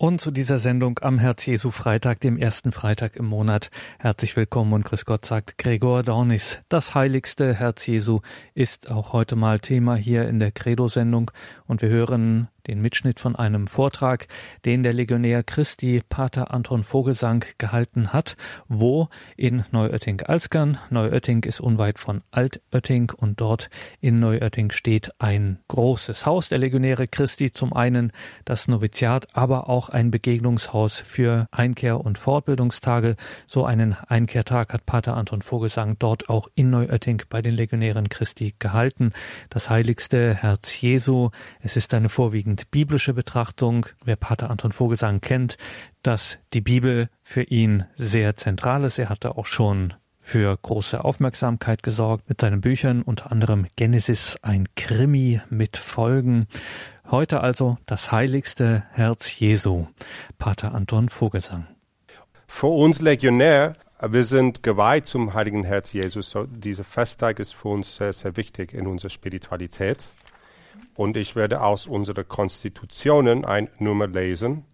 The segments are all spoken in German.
Und zu dieser Sendung am Herz Jesu Freitag, dem ersten Freitag im Monat. Herzlich willkommen und grüß Gott sagt Gregor Dornis. Das heiligste Herz Jesu ist auch heute mal Thema hier in der Credo-Sendung und wir hören den Mitschnitt von einem Vortrag, den der Legionär Christi Pater Anton Vogelsang gehalten hat, wo in Neuötting-Alskern, Neuötting ist unweit von Altötting und dort in Neuötting steht ein großes Haus der Legionäre Christi, zum einen das Noviziat, aber auch ein Begegnungshaus für Einkehr- und Fortbildungstage. So einen Einkehrtag hat Pater Anton Vogelsang dort auch in Neuötting bei den Legionären Christi gehalten. Das heiligste Herz Jesu. Es ist eine vorwiegend überwiegend biblische Betrachtung. Wer Pater Anton Vogelsang kennt, dass die Bibel für ihn sehr zentral ist. Er hatte auch schon für große Aufmerksamkeit gesorgt mit seinen Büchern, unter anderem Genesis, ein Krimi mit Folgen. Heute also das heiligste Herz Jesu, Pater Anton Vogelsang. Für uns Legionär, wir sind geweiht zum heiligen Herz Jesus. So, dieser Festtag ist für uns sehr, sehr wichtig in unserer Spiritualität. Und ich werde aus unserer Konstitutionen ein Nummer lesen.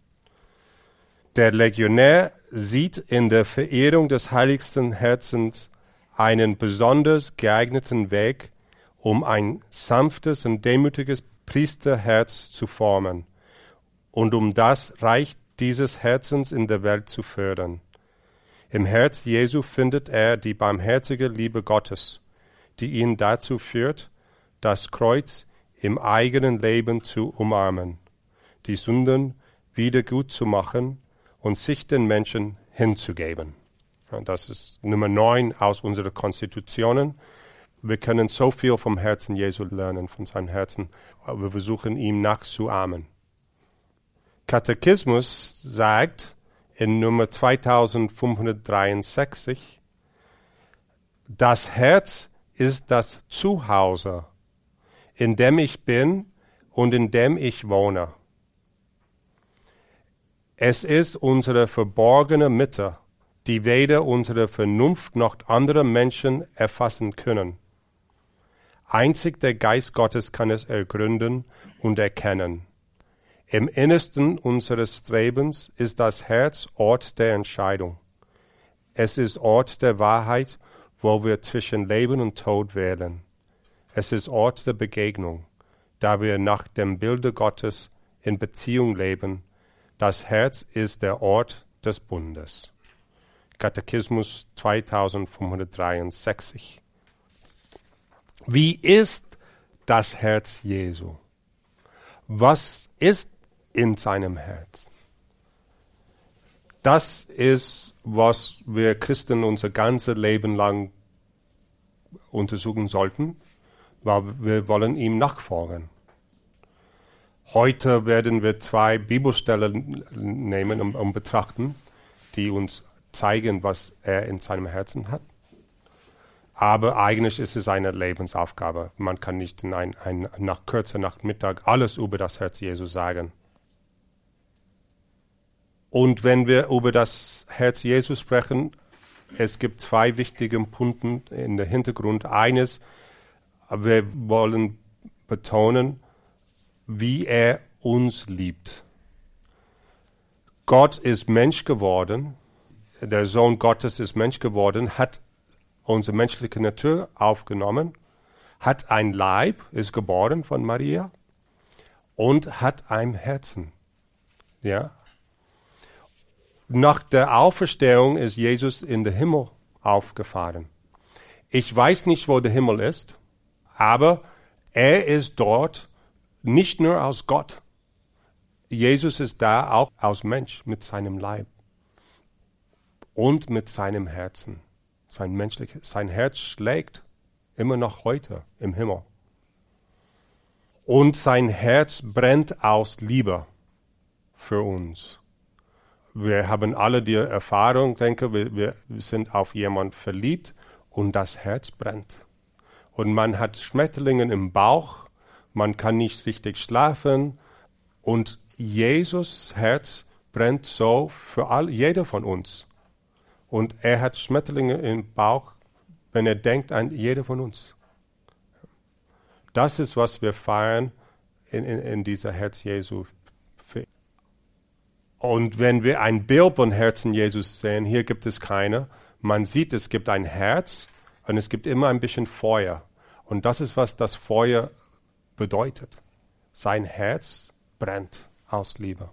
Der Legionär sieht in der Verehrung des heiligsten Herzens einen besonders geeigneten Weg, um ein sanftes und demütiges Priesterherz zu formen und um das Reich dieses Herzens in der Welt zu fördern. Im Herz Jesu findet er die barmherzige Liebe Gottes, die ihn dazu führt, das Kreuz im eigenen Leben zu umarmen, die Sünden wieder gut zu machen und sich den Menschen hinzugeben. Das ist Nummer neun aus unserer Konstitutionen. Wir können so viel vom Herzen Jesu lernen, von seinem Herzen, aber wir versuchen ihm nachzuahmen. Katechismus sagt in Nummer 2563, das Herz ist das Zuhause in dem ich bin und in dem ich wohne. Es ist unsere verborgene Mitte, die weder unsere Vernunft noch andere Menschen erfassen können. Einzig der Geist Gottes kann es ergründen und erkennen. Im Innersten unseres Strebens ist das Herz Ort der Entscheidung. Es ist Ort der Wahrheit, wo wir zwischen Leben und Tod wählen. Es ist Ort der Begegnung, da wir nach dem Bilde Gottes in Beziehung leben. Das Herz ist der Ort des Bundes. Katechismus 2563. Wie ist das Herz Jesu? Was ist in seinem Herz? Das ist, was wir Christen unser ganzes Leben lang untersuchen sollten wir wollen ihm nachfolgen. Heute werden wir zwei Bibelstellen nehmen und, und betrachten, die uns zeigen, was er in seinem Herzen hat. Aber eigentlich ist es eine Lebensaufgabe. Man kann nicht in ein, ein, nach kürzer Nachmittag alles über das Herz Jesu sagen. Und wenn wir über das Herz Jesu sprechen, es gibt zwei wichtige Punkte in der Hintergrund. Eines, wir wollen betonen, wie er uns liebt. Gott ist Mensch geworden, der Sohn Gottes ist Mensch geworden, hat unsere menschliche Natur aufgenommen, hat ein Leib, ist geboren von Maria und hat ein Herzen. Ja. Nach der Auferstehung ist Jesus in den Himmel aufgefahren. Ich weiß nicht, wo der Himmel ist aber er ist dort nicht nur als Gott. Jesus ist da auch als Mensch mit seinem Leib und mit seinem Herzen. Sein, menschliches, sein Herz schlägt immer noch heute im Himmel. Und sein Herz brennt aus Liebe für uns. Wir haben alle die Erfahrung, denke, wir, wir sind auf jemanden verliebt und das Herz brennt und man hat Schmetterlinge im Bauch, man kann nicht richtig schlafen und Jesus Herz brennt so für all, jeder von uns. Und er hat Schmetterlinge im Bauch, wenn er denkt an jeder von uns. Das ist, was wir feiern in, in, in dieser Herz Jesu. Und wenn wir ein Bild von Herzen Jesus sehen, hier gibt es keine. Man sieht, es gibt ein Herz und es gibt immer ein bisschen Feuer. Und das ist, was das Feuer bedeutet. Sein Herz brennt aus Liebe.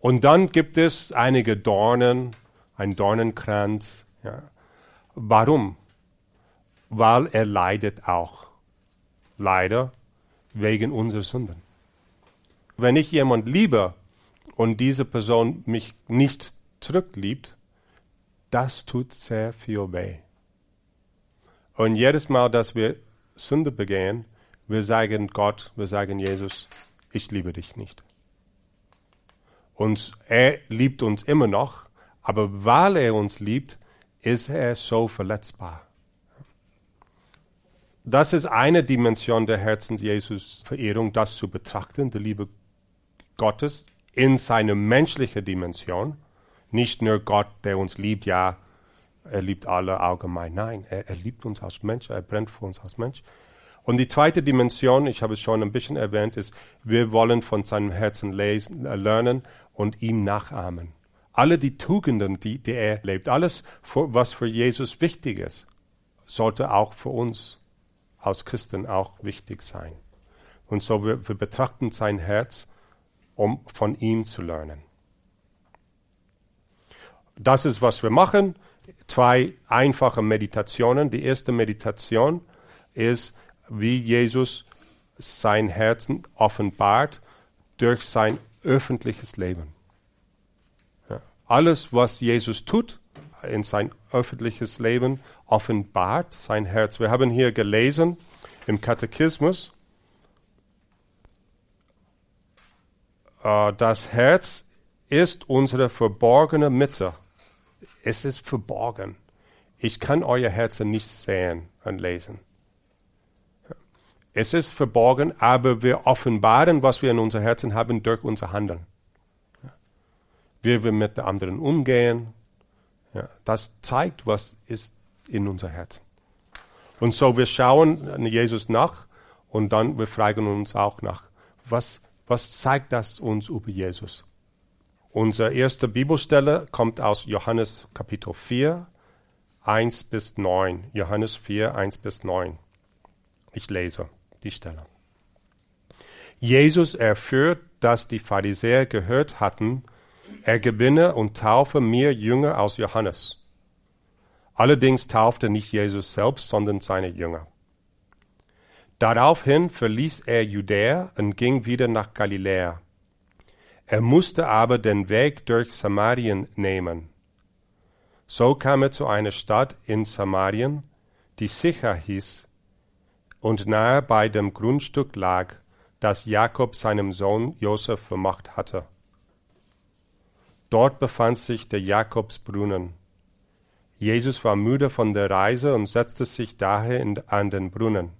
Und dann gibt es einige Dornen, ein Dornenkranz. Ja. Warum? Weil er leidet auch. Leider wegen unserer Sünden. Wenn ich jemand liebe und diese Person mich nicht zurückliebt, das tut sehr viel weh. Und jedes Mal, dass wir Sünde begehen, wir sagen Gott, wir sagen Jesus, ich liebe dich nicht. Und er liebt uns immer noch, aber weil er uns liebt, ist er so verletzbar. Das ist eine Dimension der Herzens-Jesus-Verehrung, das zu betrachten, die Liebe Gottes in seiner menschlichen Dimension. Nicht nur Gott, der uns liebt, ja, er liebt alle allgemein. Nein, er, er liebt uns als Mensch, er brennt für uns als Mensch. Und die zweite Dimension, ich habe es schon ein bisschen erwähnt, ist, wir wollen von seinem Herzen lesen, äh, lernen und ihm nachahmen. Alle die Tugenden, die, die er lebt, alles, für, was für Jesus wichtig ist, sollte auch für uns als Christen auch wichtig sein. Und so wir, wir betrachten sein Herz, um von ihm zu lernen. Das ist, was wir machen. Zwei einfache Meditationen. Die erste Meditation ist, wie Jesus sein Herzen offenbart durch sein öffentliches Leben. Ja. Alles, was Jesus tut in sein öffentliches Leben, offenbart sein Herz. Wir haben hier gelesen im Katechismus, äh, das Herz ist unsere verborgene Mitte. Es ist verborgen. Ich kann euer Herzen nicht sehen und lesen. Es ist verborgen, aber wir offenbaren, was wir in unser Herzen haben, durch unser Handeln. Wie wir mit den anderen umgehen, ja, das zeigt, was ist in unser Herzen. Und so wir schauen Jesus nach und dann wir fragen uns auch nach, was, was zeigt das uns über Jesus? Unsere erste Bibelstelle kommt aus Johannes Kapitel 4, 1 bis 9. Johannes 4, 1 bis 9. Ich lese die Stelle. Jesus erführt, dass die Pharisäer gehört hatten, er gewinne und taufe mehr Jünger als Johannes. Allerdings taufte nicht Jesus selbst, sondern seine Jünger. Daraufhin verließ er Judäa und ging wieder nach Galiläa. Er musste aber den Weg durch Samarien nehmen. So kam er zu einer Stadt in Samarien, die Sicher hieß, und nahe bei dem Grundstück lag, das Jakob seinem Sohn Josef vermacht hatte. Dort befand sich der Jakobsbrunnen. Jesus war müde von der Reise und setzte sich daher an den Brunnen.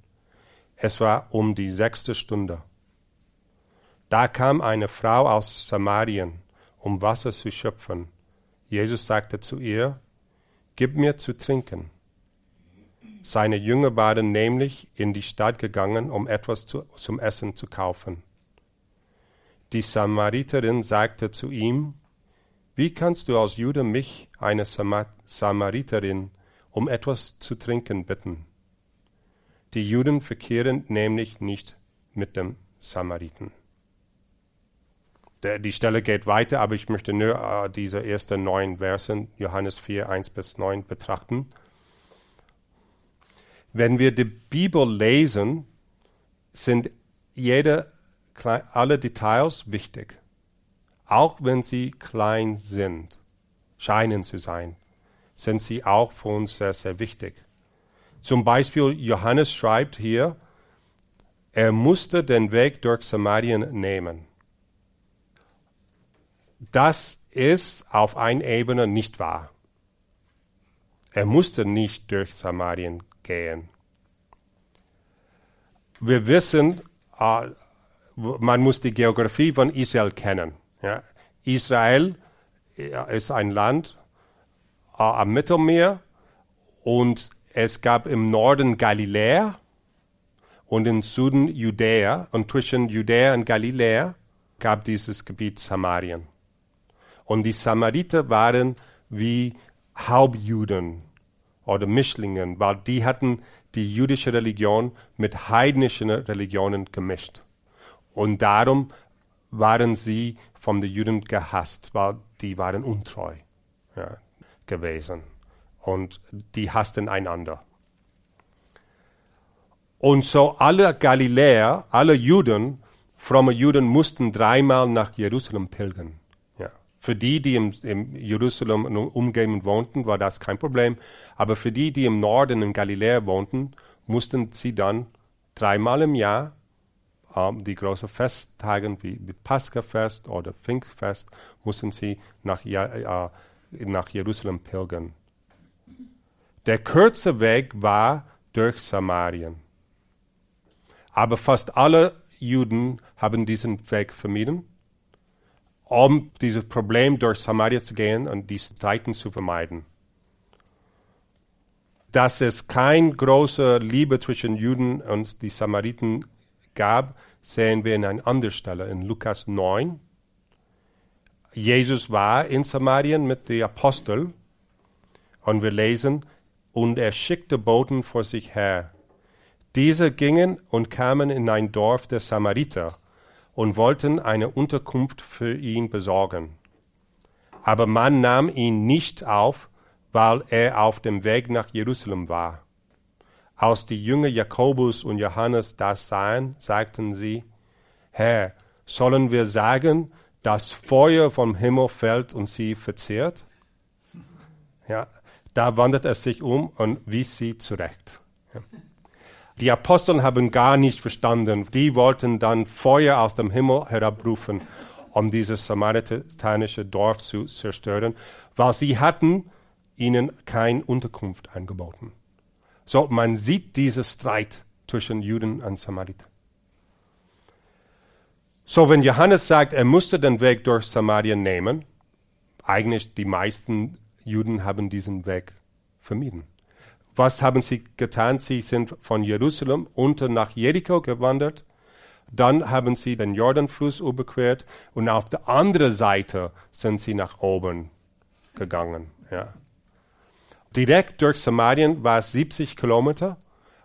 Es war um die sechste Stunde. Da kam eine Frau aus Samarien, um Wasser zu schöpfen. Jesus sagte zu ihr, Gib mir zu trinken. Seine Jünger waren nämlich in die Stadt gegangen, um etwas zu, zum Essen zu kaufen. Die Samariterin sagte zu ihm, Wie kannst du als Jude mich, eine Samariterin, um etwas zu trinken bitten? Die Juden verkehren nämlich nicht mit dem Samariten. Die Stelle geht weiter, aber ich möchte nur äh, diese ersten neun Versen, Johannes 4, 1 bis 9, betrachten. Wenn wir die Bibel lesen, sind jede, alle Details wichtig, auch wenn sie klein sind, scheinen zu sein, sind sie auch für uns sehr, sehr wichtig. Zum Beispiel Johannes schreibt hier, er musste den Weg durch Samarien nehmen. Das ist auf einer Ebene nicht wahr. Er musste nicht durch Samarien gehen. Wir wissen, uh, man muss die Geografie von Israel kennen. Ja. Israel äh, ist ein Land uh, am Mittelmeer und es gab im Norden Galiläa und im Süden Judäa und zwischen Judäa und Galiläa gab dieses Gebiet Samarien. Und die Samariter waren wie Halbjuden oder Mischlingen, weil die hatten die jüdische Religion mit heidnischen Religionen gemischt. Und darum waren sie von den Juden gehasst, weil die waren untreu ja, gewesen. Und die hassten einander. Und so alle Galiläer, alle Juden, fromme Juden mussten dreimal nach Jerusalem pilgern. Für die, die im, im Jerusalem umgeben wohnten, war das kein Problem. Aber für die, die im Norden in Galiläa wohnten, mussten sie dann dreimal im Jahr ähm, die großen Festtage wie, wie Paschafest oder Pfingstfest, mussten sie nach, äh, nach Jerusalem pilgern. Der kurze Weg war durch Samarien. Aber fast alle Juden haben diesen Weg vermieden, um dieses Problem durch Samaria zu gehen und die Streiten zu vermeiden. Dass es keine große Liebe zwischen Juden und die Samariten gab, sehen wir in einer anderen Stelle, in Lukas 9. Jesus war in Samarien mit den Aposteln und wir lesen, und er schickte Boten vor sich her. Diese gingen und kamen in ein Dorf der Samariter und wollten eine Unterkunft für ihn besorgen. Aber man nahm ihn nicht auf, weil er auf dem Weg nach Jerusalem war. Als die Jünger Jakobus und Johannes das sahen, sagten sie, Herr, sollen wir sagen, dass Feuer vom Himmel fällt und sie verzehrt? Ja, da wandert er sich um und wies sie zurecht. Ja. Die Apostel haben gar nicht verstanden. Die wollten dann Feuer aus dem Himmel herabrufen, um dieses samaritanische Dorf zu zerstören, weil sie hatten ihnen keine Unterkunft angeboten. So, man sieht diesen Streit zwischen Juden und Samariter. So, wenn Johannes sagt, er musste den Weg durch Samarien nehmen, eigentlich die meisten Juden haben diesen Weg vermieden. Was haben sie getan? Sie sind von Jerusalem unter nach Jericho gewandert. Dann haben sie den Jordanfluss überquert und auf der anderen Seite sind sie nach oben gegangen. Ja. Direkt durch Samarien war es 70 Kilometer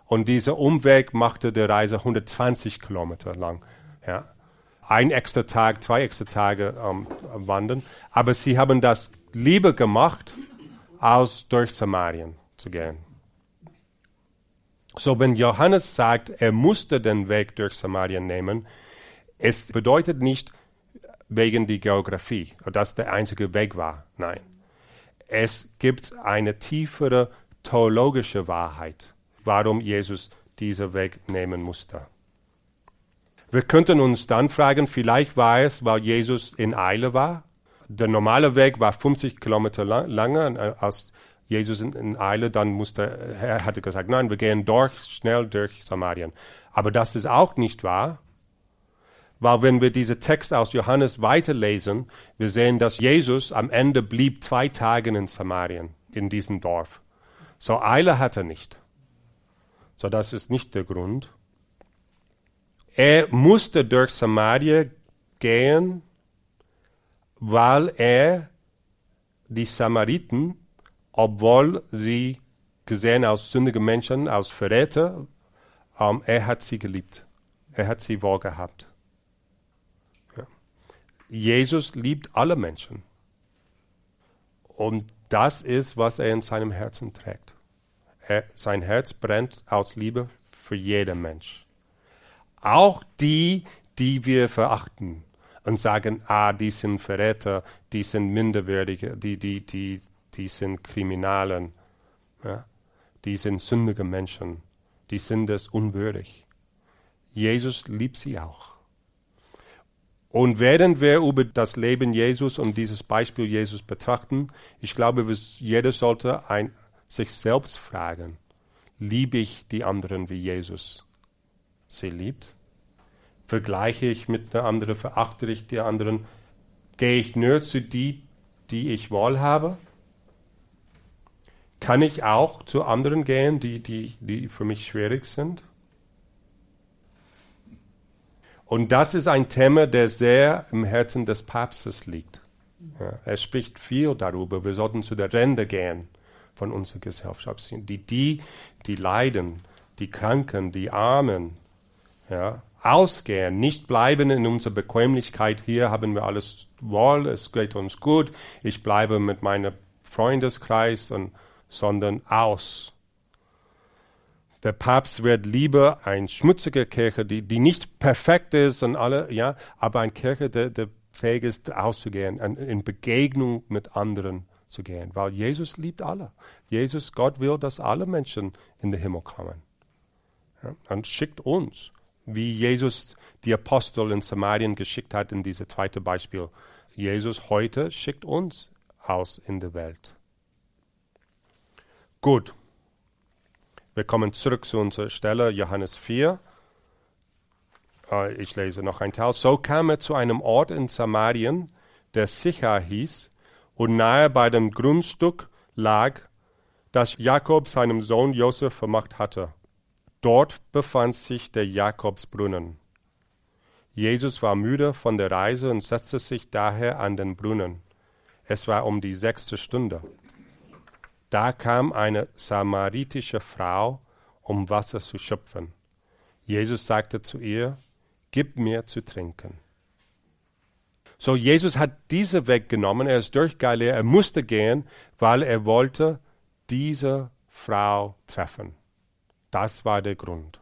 und dieser Umweg machte die Reise 120 Kilometer lang. Ja. Ein extra Tag, zwei extra Tage ähm, wandern. Aber sie haben das lieber gemacht, als durch Samarien zu gehen. So, wenn Johannes sagt, er musste den Weg durch Samarien nehmen, es bedeutet nicht wegen der Geografie, dass der einzige Weg war. Nein es gibt eine tiefere theologische Wahrheit, warum Jesus diesen Weg nehmen musste. Wir könnten uns dann fragen, vielleicht war es, weil Jesus in Eile war. Der normale Weg war 50 Kilometer lang, äh, als Jesus in, Eile, dann musste, er hatte gesagt, nein, wir gehen durch, schnell durch Samarien. Aber das ist auch nicht wahr, weil wenn wir diesen Text aus Johannes weiterlesen, wir sehen, dass Jesus am Ende blieb zwei Tage in Samarien, in diesem Dorf. So Eile hat er nicht. So das ist nicht der Grund. Er musste durch Samaria gehen, weil er die Samariten, obwohl sie gesehen als sündige Menschen, als Verräter, um, er hat sie geliebt. Er hat sie wohl gehabt. Jesus liebt alle Menschen. Und das ist, was er in seinem Herzen trägt. Er, sein Herz brennt aus Liebe für jeden Mensch. Auch die, die wir verachten und sagen, ah, die sind Verräter, die sind Minderwertige, die, die, die, die sind Kriminalen, ja? die sind sündige Menschen, die sind es unwürdig. Jesus liebt sie auch. Und während wir über das Leben Jesus und dieses Beispiel Jesus betrachten, ich glaube, jeder sollte ein, sich selbst fragen, liebe ich die anderen wie Jesus sie liebt? Vergleiche ich mit der anderen, verachte ich die anderen? Gehe ich nur zu die, die ich wohl habe? Kann ich auch zu anderen gehen, die, die, die für mich schwierig sind? Und das ist ein Thema, der sehr im Herzen des Papstes liegt. Ja, er spricht viel darüber. Wir sollten zu der Rente gehen von unserer Gesellschaft. Die, die, die leiden, die Kranken, die Armen, ja, ausgehen, nicht bleiben in unserer Bequemlichkeit. Hier haben wir alles wohl, es geht uns gut. Ich bleibe mit meinem Freundeskreis, und, sondern aus. Der Papst wird lieber eine schmutzige Kirche, die, die nicht perfekt ist und alle, ja, aber eine Kirche, die, die fähig ist, auszugehen, in Begegnung mit anderen zu gehen, weil Jesus liebt alle. Jesus, Gott will, dass alle Menschen in den Himmel kommen. Ja, und schickt uns, wie Jesus die Apostel in Samarien geschickt hat in dieses zweite Beispiel. Jesus heute schickt uns aus in die Welt. Gut. Wir kommen zurück zu unserer Stelle, Johannes 4. Äh, ich lese noch ein Teil. So kam er zu einem Ort in Samarien, der Sicher hieß, und nahe bei dem Grundstück lag, das Jakob seinem Sohn Josef vermacht hatte. Dort befand sich der Jakobsbrunnen. Jesus war müde von der Reise und setzte sich daher an den Brunnen. Es war um die sechste Stunde. Da kam eine samaritische Frau, um Wasser zu schöpfen. Jesus sagte zu ihr, Gib mir zu trinken. So, Jesus hat diese Weg genommen, er ist durch Galiläa, er musste gehen, weil er wollte diese Frau treffen. Das war der Grund.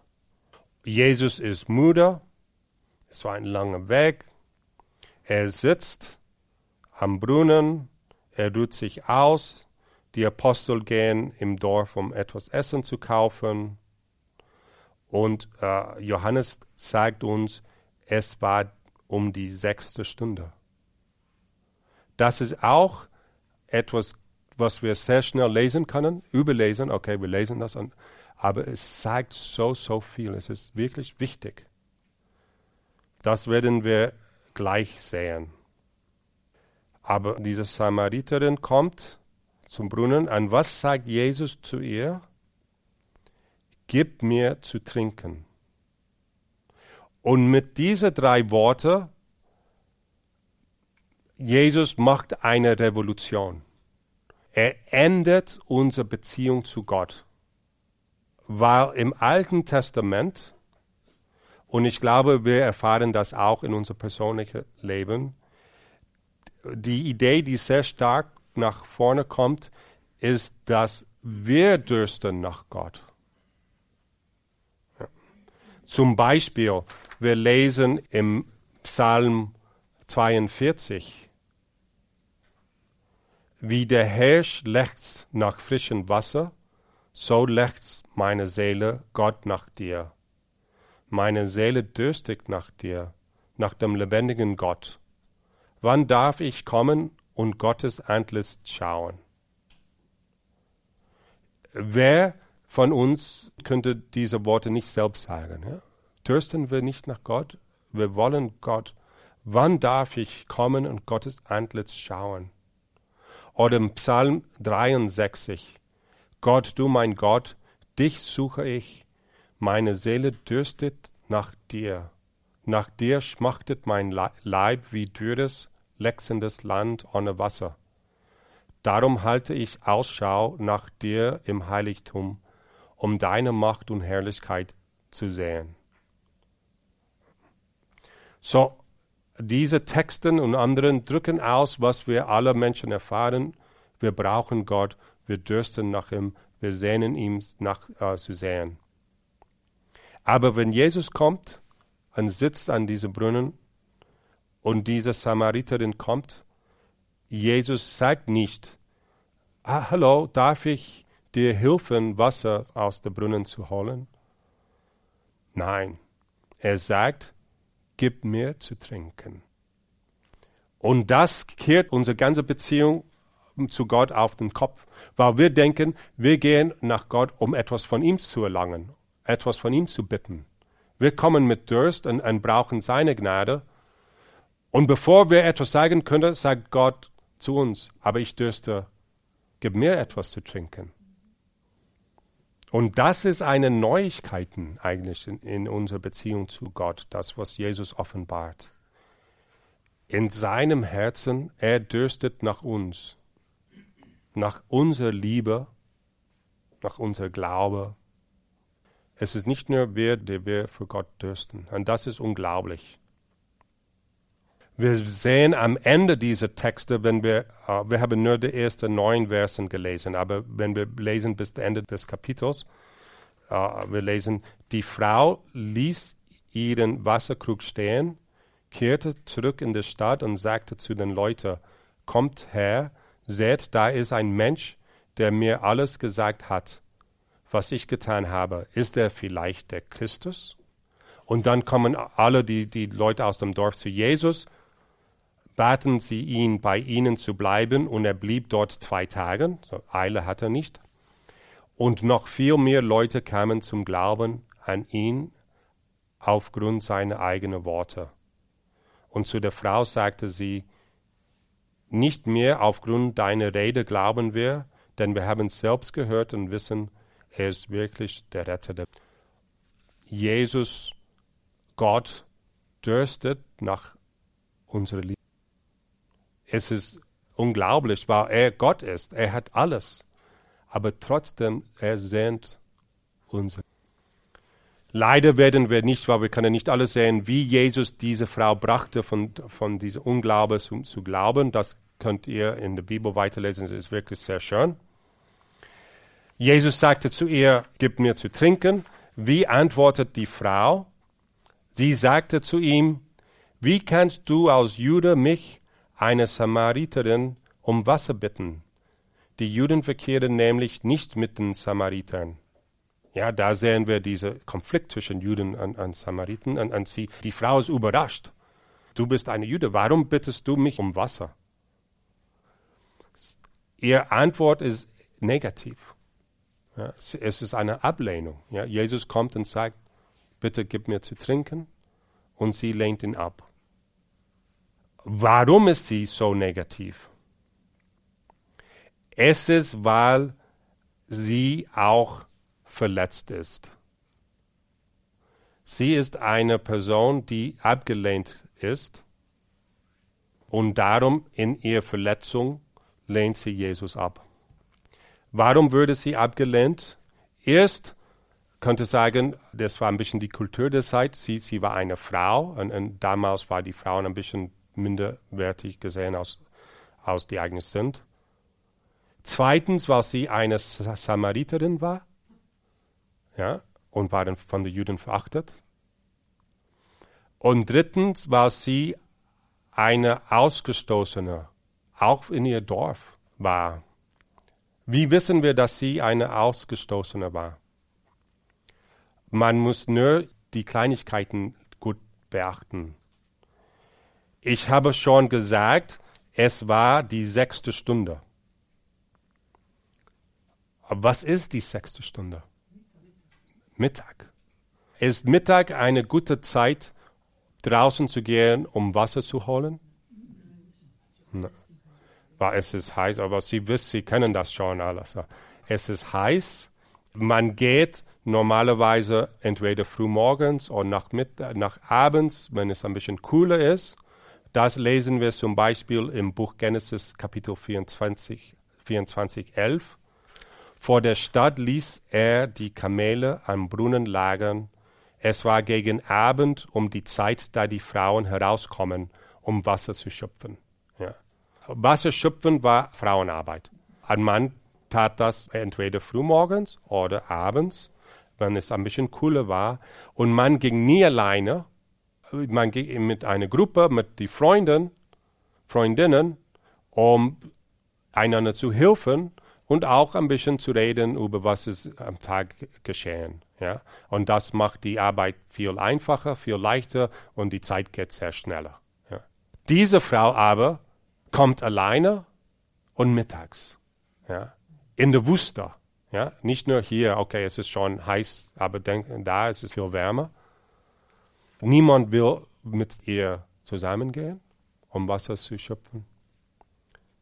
Jesus ist müde, es war ein langer Weg, er sitzt am Brunnen, er ruht sich aus, die Apostel gehen im Dorf, um etwas Essen zu kaufen. Und äh, Johannes sagt uns, es war um die sechste Stunde. Das ist auch etwas, was wir sehr schnell lesen können, überlesen. Okay, wir lesen das, an, aber es sagt so, so viel. Es ist wirklich wichtig. Das werden wir gleich sehen. Aber diese Samariterin kommt zum Brunnen. An was sagt Jesus zu ihr? Gib mir zu trinken. Und mit diesen drei Worten, Jesus macht eine Revolution. Er ändert unsere Beziehung zu Gott. Weil im Alten Testament, und ich glaube, wir erfahren das auch in unserem persönlichen Leben, die Idee, die sehr stark nach vorne kommt, ist, dass wir dürsten nach Gott. Ja. Zum Beispiel, wir lesen im Psalm 42, wie der Herr lechzt nach frischem Wasser, so lechzt meine Seele Gott nach dir. Meine Seele dürstet nach dir, nach dem lebendigen Gott. Wann darf ich kommen und Gottes Antlitz schauen. Wer von uns könnte diese Worte nicht selbst sagen? Ja? Dürsten wir nicht nach Gott? Wir wollen Gott. Wann darf ich kommen und Gottes Antlitz schauen? Oder im Psalm 63. Gott, du mein Gott, dich suche ich. Meine Seele dürstet nach dir. Nach dir schmachtet mein Leib wie dürres lechzendes Land ohne Wasser. Darum halte ich Ausschau nach dir im Heiligtum, um deine Macht und Herrlichkeit zu sehen. So, diese Texten und anderen drücken aus, was wir alle Menschen erfahren. Wir brauchen Gott, wir dürsten nach ihm, wir sehnen ihm nach äh, zu sehen. Aber wenn Jesus kommt und sitzt an diesem Brunnen, und diese Samariterin kommt, Jesus sagt nicht, ah, hallo, darf ich dir helfen, Wasser aus dem Brunnen zu holen? Nein, er sagt, gib mir zu trinken. Und das kehrt unsere ganze Beziehung zu Gott auf den Kopf, weil wir denken, wir gehen nach Gott, um etwas von ihm zu erlangen, etwas von ihm zu bitten. Wir kommen mit Durst und, und brauchen seine Gnade und bevor wir etwas sagen können, sagt Gott zu uns, aber ich dürste, gib mir etwas zu trinken. Und das ist eine Neuigkeit eigentlich in, in unserer Beziehung zu Gott, das, was Jesus offenbart. in seinem Herzen, er dürstet nach uns, nach unserer Liebe, nach unser Glaube. Es ist nicht nur wir, die wir für Gott dürsten. Und das ist unglaublich. Wir sehen am Ende dieser Texte, wenn wir, uh, wir haben nur die ersten neun Versen gelesen, aber wenn wir lesen bis zum Ende des Kapitels, uh, wir lesen, die Frau ließ ihren Wasserkrug stehen kehrte zurück in die Stadt und sagte zu den Leuten, Kommt her, seht, da ist ein Mensch, der mir alles gesagt hat, was ich getan habe. Ist er vielleicht der Christus? Und dann kommen alle die, die Leute aus dem Dorf zu Jesus, baten sie ihn, bei ihnen zu bleiben, und er blieb dort zwei Tage, so Eile hat er nicht. Und noch viel mehr Leute kamen zum Glauben an ihn aufgrund seiner eigenen Worte. Und zu der Frau sagte sie, nicht mehr aufgrund deiner Rede glauben wir, denn wir haben selbst gehört und wissen, er ist wirklich der Retter. Der Jesus, Gott, dürstet nach unserer Liebe. Es ist unglaublich, weil er Gott ist. Er hat alles. Aber trotzdem, er sehnt unsere Leider werden wir nicht, weil wir können nicht alles sehen, wie Jesus diese Frau brachte von, von diesem Unglaube zu, zu Glauben. Das könnt ihr in der Bibel weiterlesen, es ist wirklich sehr schön. Jesus sagte zu ihr, gib mir zu trinken. Wie antwortet die Frau? Sie sagte zu ihm, wie kannst du als Jude mich, eine Samariterin, um Wasser bitten? Die Juden verkehren nämlich nicht mit den Samaritern. Ja, da sehen wir diesen Konflikt zwischen Juden und, und Samariten. Und, und sie, die Frau ist überrascht. Du bist eine Jude, warum bittest du mich um Wasser? Ihre Antwort ist negativ. Ja, es ist eine Ablehnung. Ja, Jesus kommt und sagt, bitte gib mir zu trinken. Und sie lehnt ihn ab. Warum ist sie so negativ? Es ist, weil sie auch verletzt ist. Sie ist eine Person, die abgelehnt ist und darum in ihrer Verletzung lehnt sie Jesus ab. Warum würde sie abgelehnt? Erst könnte sagen, das war ein bisschen die Kultur der Zeit. Sie, sie war eine Frau und, und damals war die Frauen ein bisschen minderwertig gesehen, als, als die eigentlich sind. Zweitens, weil sie eine Samariterin war ja, und waren von den Juden verachtet. Und drittens war sie eine Ausgestoßene, auch in ihr Dorf war. Wie wissen wir, dass sie eine Ausgestoßene war? Man muss nur die Kleinigkeiten gut beachten. Ich habe schon gesagt, es war die sechste Stunde. Was ist die sechste Stunde? Mittag. Ist Mittag eine gute Zeit, draußen zu gehen, um Wasser zu holen? Nein. Weil es ist heiß, aber Sie wissen, Sie kennen das schon alles. Es ist heiß. Man geht normalerweise entweder frühmorgens oder nach, Mittag, nach abends, wenn es ein bisschen cooler ist. Das lesen wir zum Beispiel im Buch Genesis Kapitel 24, 24 11. Vor der Stadt ließ er die Kamele am Brunnen lagern. Es war gegen Abend um die Zeit, da die Frauen herauskommen, um Wasser zu schöpfen. Ja. Wasser schöpfen war Frauenarbeit. Ein Mann tat das entweder frühmorgens oder abends, wenn es ein bisschen cooler war. Und man ging nie alleine. Man ging mit einer Gruppe, mit den Freunden, Freundinnen, um einander zu helfen und auch ein bisschen zu reden über was ist am Tag geschehen. Ja? Und das macht die Arbeit viel einfacher, viel leichter und die Zeit geht sehr schneller. Ja? Diese Frau aber kommt alleine und mittags. Ja? In der Wüste. Ja? Nicht nur hier, okay, es ist schon heiß, aber denk, da ist es viel wärmer. Niemand will mit ihr zusammengehen, um Wasser zu schöpfen,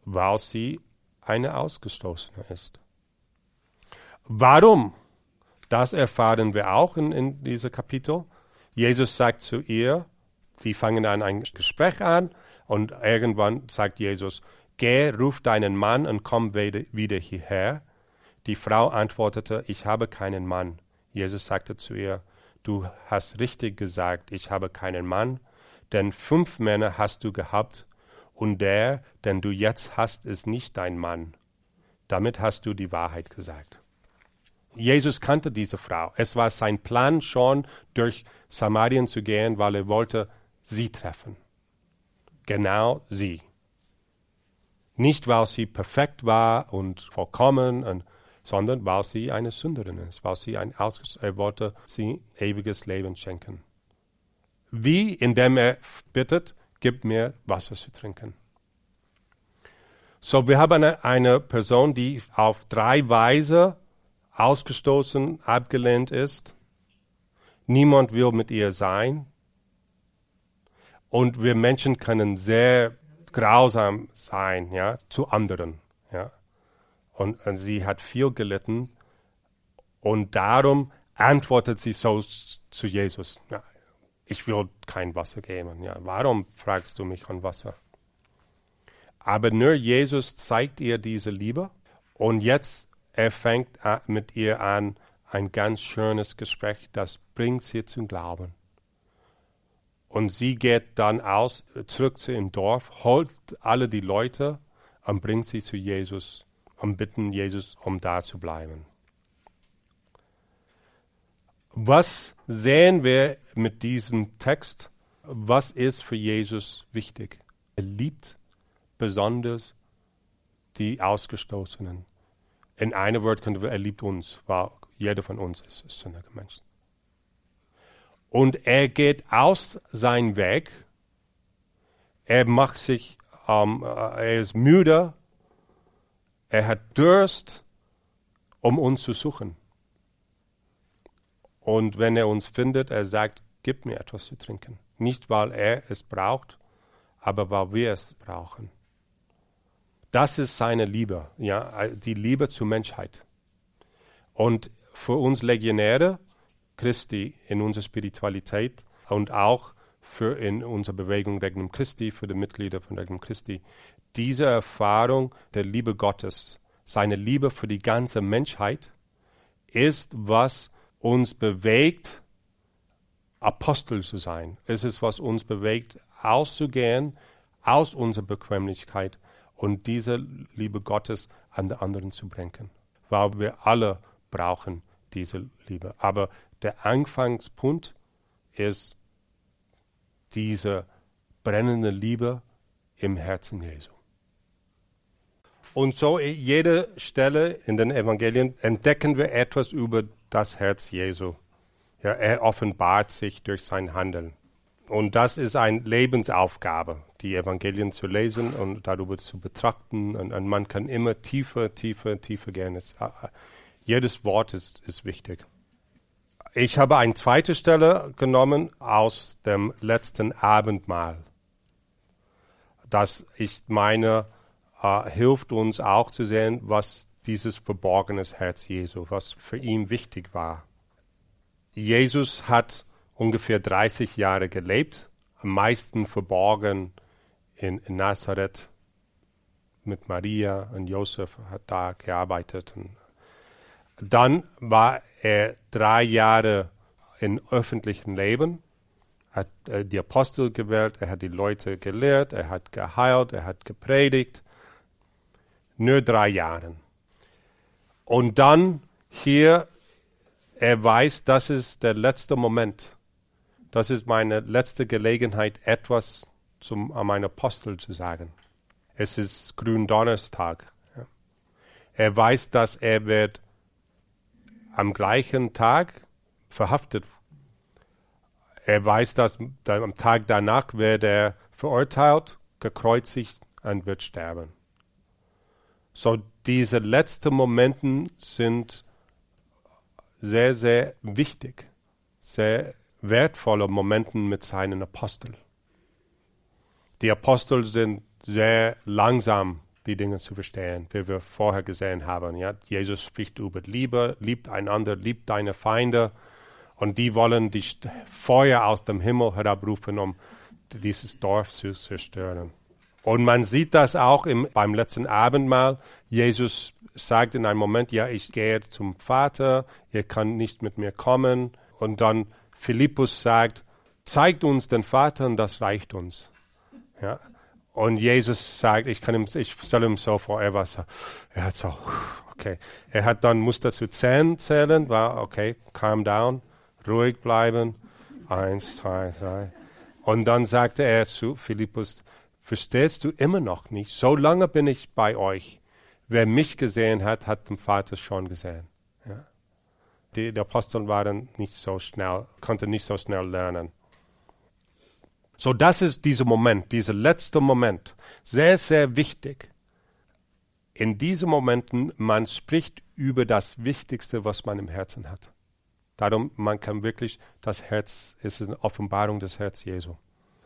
weil sie eine Ausgestoßene ist. Warum? Das erfahren wir auch in, in diesem Kapitel. Jesus sagt zu ihr, sie fangen an ein Gespräch an Und irgendwann sagt Jesus, Geh, ruf deinen Mann und komm wieder hierher. Die Frau antwortete, ich habe keinen Mann. Jesus sagte zu ihr, du hast richtig gesagt, ich habe keinen Mann, denn fünf Männer hast du gehabt, und der, den du jetzt hast, ist nicht dein Mann. Damit hast du die Wahrheit gesagt. Jesus kannte diese Frau. Es war sein Plan schon, durch Samarien zu gehen, weil er wollte sie treffen. Genau sie. Nicht, weil sie perfekt war und vollkommen, und, sondern weil sie eine Sünderin ist, weil sie ein Aus er wollte sie ewiges Leben schenken. Wie? Indem er bittet, gib mir Wasser zu trinken. So, wir haben eine, eine Person, die auf drei Weise ausgestoßen, abgelehnt ist. Niemand will mit ihr sein. Und wir Menschen können sehr grausam sein, ja, zu anderen, ja. Und, und sie hat viel gelitten und darum antwortet sie so zu Jesus. Ja, ich will kein Wasser geben. Ja, warum fragst du mich an Wasser? Aber nur Jesus zeigt ihr diese Liebe und jetzt er fängt mit ihr an ein ganz schönes Gespräch, das bringt sie zum Glauben. Und sie geht dann aus, zurück zu im Dorf, holt alle die Leute und bringt sie zu Jesus und bitten Jesus, um da zu bleiben. Was sehen wir mit diesem Text? Was ist für Jesus wichtig? Er liebt besonders die Ausgestoßenen. In einem Wort können wir, er liebt uns, weil jeder von uns ist sündiger Mensch. Und er geht aus seinem Weg. Er macht sich, ähm, er ist müde. Er hat Durst, um uns zu suchen. Und wenn er uns findet, er sagt, gib mir etwas zu trinken. Nicht, weil er es braucht, aber weil wir es brauchen. Das ist seine Liebe, ja, die Liebe zur Menschheit. Und für uns Legionäre Christi in unserer Spiritualität und auch für in unserer Bewegung Regnum Christi, für die Mitglieder von Regnum Christi, diese Erfahrung der Liebe Gottes, seine Liebe für die ganze Menschheit, ist, was uns bewegt, Apostel zu sein. Es ist, was uns bewegt, auszugehen aus unserer Bequemlichkeit und diese Liebe Gottes an die anderen zu bringen. Weil wir alle brauchen diese Liebe. Aber der Anfangspunkt ist diese brennende Liebe im Herzen Jesu. Und so jede Stelle in den Evangelien entdecken wir etwas über das Herz Jesu. Ja, er offenbart sich durch sein Handeln. Und das ist eine Lebensaufgabe, die Evangelien zu lesen und darüber zu betrachten. Und, und man kann immer tiefer, tiefer, tiefer gehen. Es, äh, jedes Wort ist, ist wichtig. Ich habe eine zweite Stelle genommen aus dem letzten Abendmahl. Das ich meine, äh, hilft uns auch zu sehen, was dieses verborgenes Herz Jesu, was für ihn wichtig war. Jesus hat ungefähr 30 Jahre gelebt, am meisten verborgen in, in Nazareth mit Maria und Josef hat da gearbeitet. Und dann war er drei Jahre im öffentlichen Leben, hat äh, die Apostel gewählt, er hat die Leute gelehrt, er hat geheilt, er hat gepredigt. Nur drei Jahre. Und dann hier, er weiß, das ist der letzte Moment das ist meine letzte Gelegenheit, etwas zum, an meinen Apostel zu sagen. Es ist Gründonnerstag. Er weiß, dass er wird am gleichen Tag verhaftet. Er weiß, dass am Tag danach wird er verurteilt, gekreuzigt und wird sterben. So diese letzten Momente sind sehr, sehr wichtig, sehr wertvolle Momenten mit seinen Aposteln. Die Apostel sind sehr langsam, die Dinge zu verstehen, wie wir vorher gesehen haben. Ja? Jesus spricht über Liebe, liebt einander, liebt deine Feinde. Und die wollen die Feuer aus dem Himmel herabrufen, um dieses Dorf zu zerstören. Und man sieht das auch im, beim letzten Abendmahl. Jesus sagt in einem Moment, ja, ich gehe zum Vater, ihr könnt nicht mit mir kommen. Und dann Philippus sagt, zeigt uns den Vater und das reicht uns. Ja. Und Jesus sagt, ich kann ihm, ich stelle ihm so vor, er war so, er hat so, okay. Er hat dann, musste zu zehn zählen, war, okay, calm down, ruhig bleiben. Eins, zwei, drei. Und dann sagte er zu Philippus, verstehst du immer noch nicht? So lange bin ich bei euch. Wer mich gesehen hat, hat den Vater schon gesehen. Ja. Die, die Apostel waren nicht so schnell, konnten nicht so schnell lernen. So, das ist dieser Moment, dieser letzte Moment. Sehr, sehr wichtig. In diesen Momenten, man spricht über das Wichtigste, was man im Herzen hat. Darum, man kann wirklich, das Herz ist eine Offenbarung des Herz Jesu.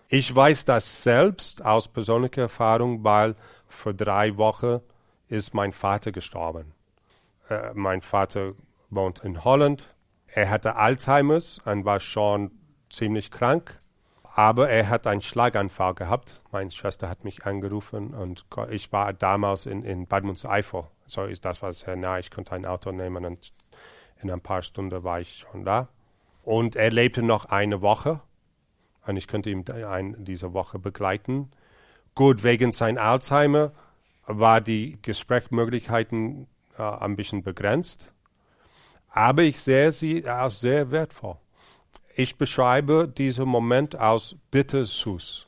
Ich weiß das selbst aus persönlicher Erfahrung, weil vor drei Wochen ist mein Vater gestorben. Äh, mein Vater wohnt in Holland. Er hatte Alzheimer's und war schon ziemlich krank aber er hat einen Schlaganfall gehabt. Meine Schwester hat mich angerufen und ich war damals in, in Bad Münstereifel. So ist das war sehr nah. Ich konnte ein Auto nehmen und in ein paar Stunden war ich schon da. Und er lebte noch eine Woche und ich könnte ihn ein, diese Woche begleiten. Gut, wegen sein Alzheimer war die Gesprächsmöglichkeiten äh, ein bisschen begrenzt, aber ich sehe sie als sehr wertvoll ich beschreibe diesen Moment aus bittersüß.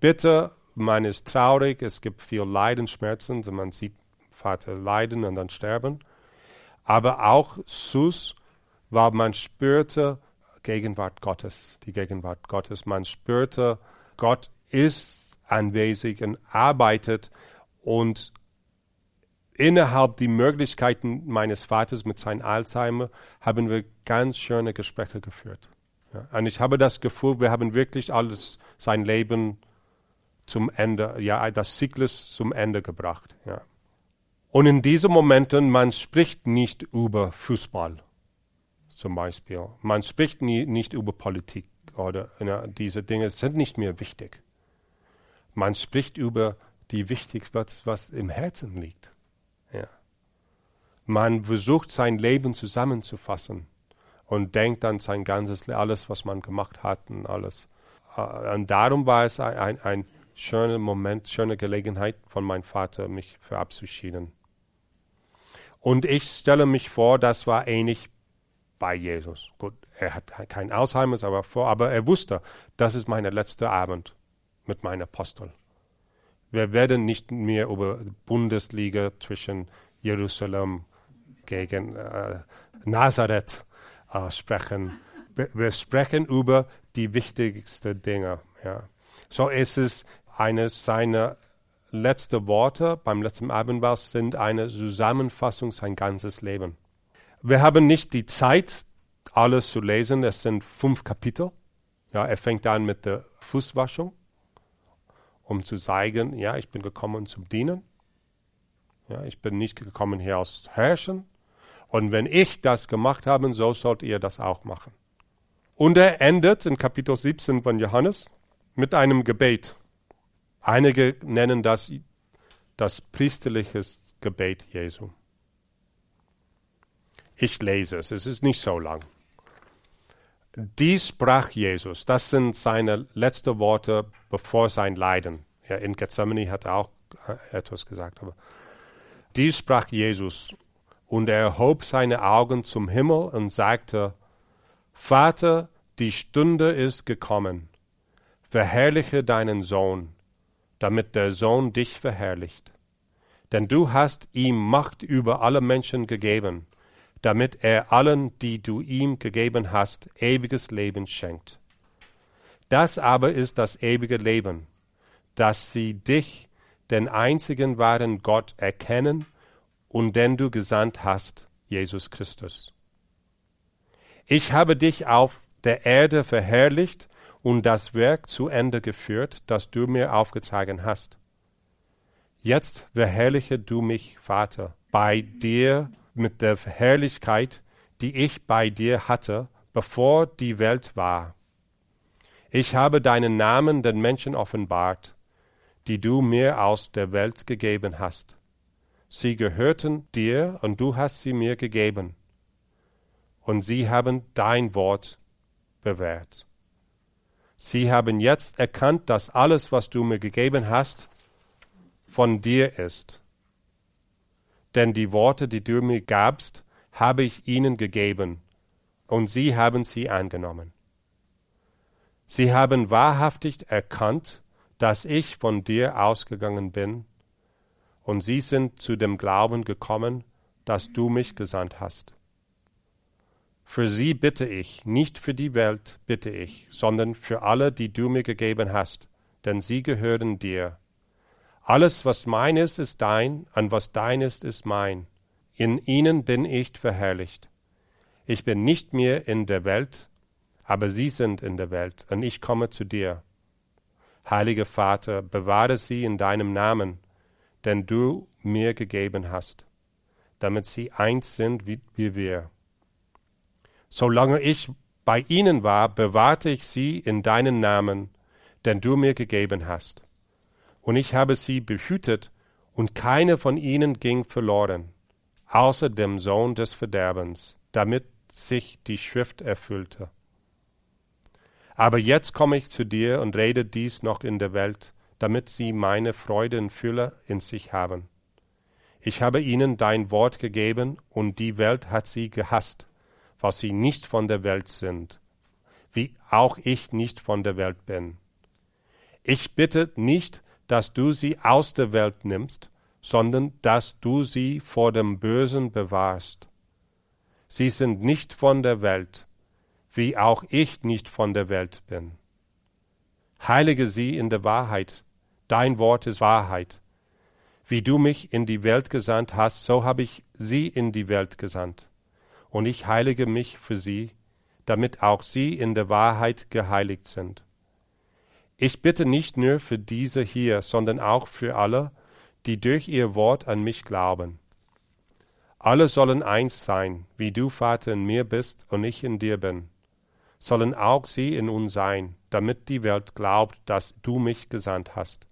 Bitter, man ist traurig, es gibt viel Leiden, Schmerzen, man sieht Vater leiden und dann sterben. Aber auch süß, weil man spürte Gegenwart Gottes, die Gegenwart Gottes. Man spürte, Gott ist anwesend und arbeitet und innerhalb die Möglichkeiten meines Vaters mit seinem Alzheimer haben wir ganz schöne Gespräche geführt. Ja, und ich habe das Gefühl, wir haben wirklich alles, sein Leben zum Ende, ja, das Zyklus zum Ende gebracht. Ja. Und in diesen Momenten, man spricht nicht über Fußball zum Beispiel. Man spricht nie, nicht über Politik oder ja, diese Dinge sind nicht mehr wichtig. Man spricht über die Wichtigste, was, was im Herzen liegt. Ja. Man versucht sein Leben zusammenzufassen und denkt an sein ganzes, alles, was man gemacht hat und alles. Äh, und darum war es ein, ein, ein schöner Moment, schöne Gelegenheit von meinem Vater, mich verabzuschieden. Und ich stelle mich vor, das war ähnlich bei Jesus. Gut, er hat kein Alzheimer, aber, vor, aber er wusste, das ist mein letzter Abend mit meinem Apostel. Wir werden nicht mehr über Bundesliga zwischen Jerusalem gegen äh, Nazareth äh, sprechen. Wir sprechen über die wichtigsten Dinge. Ja. So ist es eines seiner letzten Worte beim letzten Abendmahl sind eine Zusammenfassung sein ganzes Leben. Wir haben nicht die Zeit, alles zu lesen. Es sind fünf Kapitel. Ja, er fängt an mit der Fußwaschung, um zu zeigen, ja, ich bin gekommen zum Dienen. Ja, ich bin nicht gekommen hier aus Herrschen, und wenn ich das gemacht habe, so sollt ihr das auch machen. Und er endet in Kapitel 17 von Johannes mit einem Gebet. Einige nennen das das priesterliche Gebet Jesu. Ich lese es, es ist nicht so lang. Dies sprach Jesus, das sind seine letzten Worte bevor sein Leiden. Ja, in Gethsemane hat er auch äh, etwas gesagt. Aber dies sprach Jesus und er erhob seine Augen zum Himmel und sagte, Vater, die Stunde ist gekommen, verherrliche deinen Sohn, damit der Sohn dich verherrlicht. Denn du hast ihm Macht über alle Menschen gegeben, damit er allen, die du ihm gegeben hast, ewiges Leben schenkt. Das aber ist das ewige Leben, dass sie dich, den einzigen wahren Gott, erkennen und den du gesandt hast, Jesus Christus. Ich habe dich auf der Erde verherrlicht und das Werk zu Ende geführt, das du mir aufgetragen hast. Jetzt verherrliche du mich, Vater, bei dir mit der Herrlichkeit, die ich bei dir hatte, bevor die Welt war. Ich habe deinen Namen den Menschen offenbart, die du mir aus der Welt gegeben hast. Sie gehörten dir und du hast sie mir gegeben. Und sie haben dein Wort bewährt. Sie haben jetzt erkannt, dass alles, was du mir gegeben hast, von dir ist. Denn die Worte, die du mir gabst, habe ich ihnen gegeben, und sie haben sie angenommen. Sie haben wahrhaftig erkannt, dass ich von dir ausgegangen bin, und sie sind zu dem Glauben gekommen, dass du mich gesandt hast. Für sie bitte ich, nicht für die Welt bitte ich, sondern für alle, die du mir gegeben hast, denn sie gehören dir. Alles, was mein ist, ist dein, und was dein ist, ist mein. In ihnen bin ich verherrlicht. Ich bin nicht mehr in der Welt, aber sie sind in der Welt, und ich komme zu dir. Heiliger Vater, bewahre sie in deinem Namen, den du mir gegeben hast, damit sie eins sind wie, wie wir. Solange ich bei ihnen war, bewahrte ich sie in deinen Namen, den du mir gegeben hast. Und ich habe sie behütet, und keine von ihnen ging verloren, außer dem Sohn des Verderbens, damit sich die Schrift erfüllte. Aber jetzt komme ich zu dir und rede dies noch in der Welt, damit sie meine Freude in Fülle in sich haben. Ich habe ihnen dein Wort gegeben, und die Welt hat sie gehasst, weil sie nicht von der Welt sind, wie auch ich nicht von der Welt bin. Ich bitte nicht, dass du sie aus der Welt nimmst, sondern dass du sie vor dem Bösen bewahrst. Sie sind nicht von der Welt, wie auch ich nicht von der Welt bin. Heilige sie in der Wahrheit, dein Wort ist Wahrheit. Wie du mich in die Welt gesandt hast, so habe ich sie in die Welt gesandt. Und ich heilige mich für sie, damit auch sie in der Wahrheit geheiligt sind. Ich bitte nicht nur für diese hier, sondern auch für alle, die durch ihr Wort an mich glauben. Alle sollen eins sein, wie du, Vater, in mir bist und ich in dir bin sollen auch sie in uns sein, damit die Welt glaubt, dass du mich gesandt hast.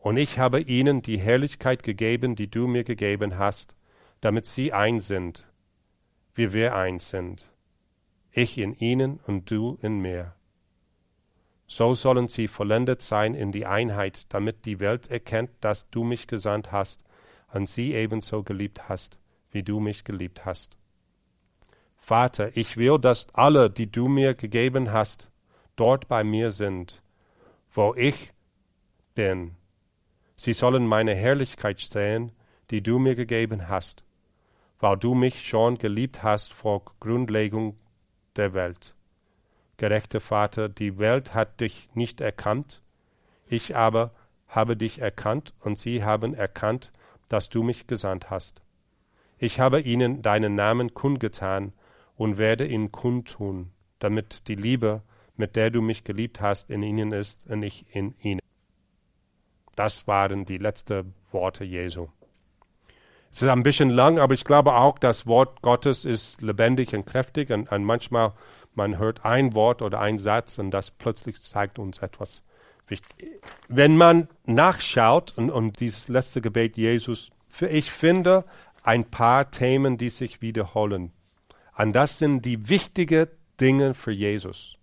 Und ich habe ihnen die Herrlichkeit gegeben, die du mir gegeben hast, damit sie eins sind, wie wir eins sind, ich in ihnen und du in mir. So sollen sie vollendet sein in die Einheit, damit die Welt erkennt, dass du mich gesandt hast und sie ebenso geliebt hast, wie du mich geliebt hast. Vater, ich will, dass alle, die du mir gegeben hast, dort bei mir sind, wo ich bin. Sie sollen meine Herrlichkeit sehen, die du mir gegeben hast, weil du mich schon geliebt hast vor Grundlegung der Welt. Gerechter Vater, die Welt hat dich nicht erkannt, ich aber habe dich erkannt und sie haben erkannt, dass du mich gesandt hast. Ich habe ihnen deinen Namen kundgetan, und werde ihn kundtun, damit die Liebe, mit der du mich geliebt hast, in ihnen ist und ich in ihnen. Das waren die letzten Worte Jesu. Es ist ein bisschen lang, aber ich glaube auch, das Wort Gottes ist lebendig und kräftig und, und manchmal man hört ein Wort oder ein Satz und das plötzlich zeigt uns etwas wichtig. Wenn man nachschaut und, und dieses letzte Gebet Jesus, ich finde ein paar Themen, die sich wiederholen. Und das sind die wichtigen Dinge für Jesus.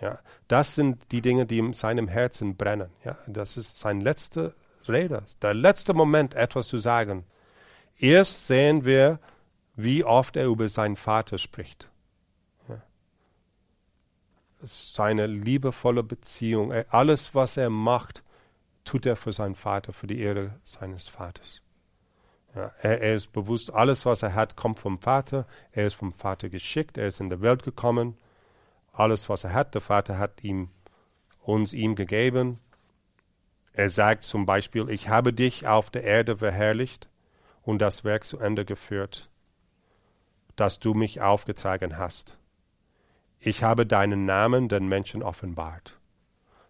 Ja, das sind die Dinge, die in seinem Herzen brennen. Ja, das ist sein letzter Rede, der letzte Moment, etwas zu sagen. Erst sehen wir, wie oft er über seinen Vater spricht. Seine liebevolle Beziehung, alles, was er macht, tut er für seinen Vater, für die Ehre seines Vaters. Ja, er, er, ist bewusst, alles, was er hat, kommt vom Vater. Er ist vom Vater geschickt, er ist in der Welt gekommen. Alles, was er hat, der Vater hat ihm, uns ihm gegeben. Er sagt zum Beispiel, ich habe dich auf der Erde verherrlicht und das Werk zu Ende geführt, das du mich aufgetragen hast. Ich habe deinen Namen den Menschen offenbart.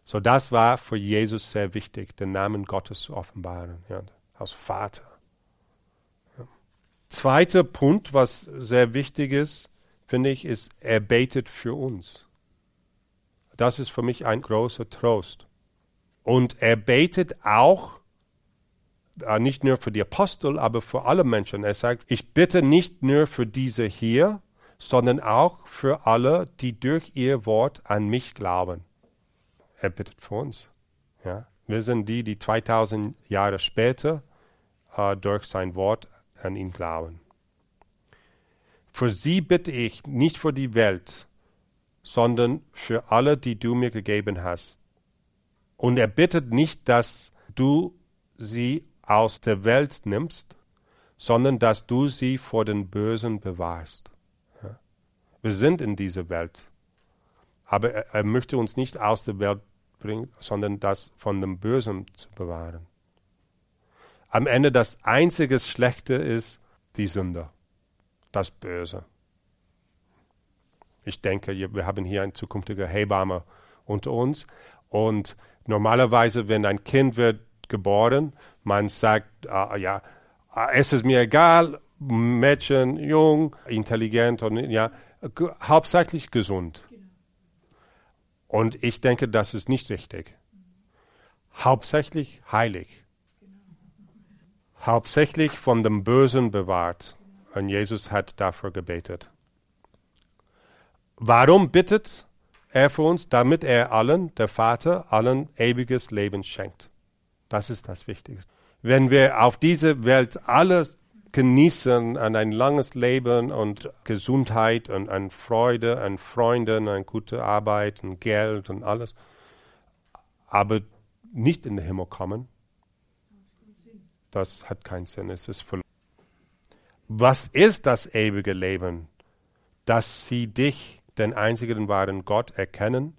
So das war für Jesus sehr wichtig, den Namen Gottes zu offenbaren, ja, als Vater. Zweiter Punkt, was sehr wichtig ist, finde ich, ist, er betet für uns. Das ist für mich ein großer Trost. Und er betet auch äh, nicht nur für die Apostel, aber für alle Menschen. Er sagt, ich bitte nicht nur für diese hier, sondern auch für alle, die durch ihr Wort an mich glauben. Er bittet für uns. Ja? Wir sind die, die 2000 Jahre später äh, durch sein Wort an ihn glauben. Für sie bitte ich nicht für die Welt, sondern für alle, die du mir gegeben hast. Und er bittet nicht, dass du sie aus der Welt nimmst, sondern dass du sie vor den Bösen bewahrst. Wir sind in dieser Welt, aber er, er möchte uns nicht aus der Welt bringen, sondern das von dem Bösen zu bewahren. Am Ende das einzige Schlechte ist die Sünde, das Böse. Ich denke, wir haben hier eine zukünftige Hebamme unter uns und normalerweise, wenn ein Kind wird geboren. Man sagt, äh, ja, es ist mir egal, Mädchen, jung, intelligent und ja, hauptsächlich gesund. Und ich denke, das ist nicht richtig. Hauptsächlich heilig. Hauptsächlich von dem Bösen bewahrt. Und Jesus hat dafür gebetet. Warum bittet er für uns? Damit er allen, der Vater, allen ewiges Leben schenkt. Das ist das Wichtigste. Wenn wir auf diese Welt alles genießen an ein langes Leben und Gesundheit und an Freude, an Freunden, an gute Arbeit und Geld und alles, aber nicht in den Himmel kommen, das hat keinen Sinn, es ist verloren. Was ist das ewige Leben? Dass sie dich, den einzigen wahren Gott, erkennen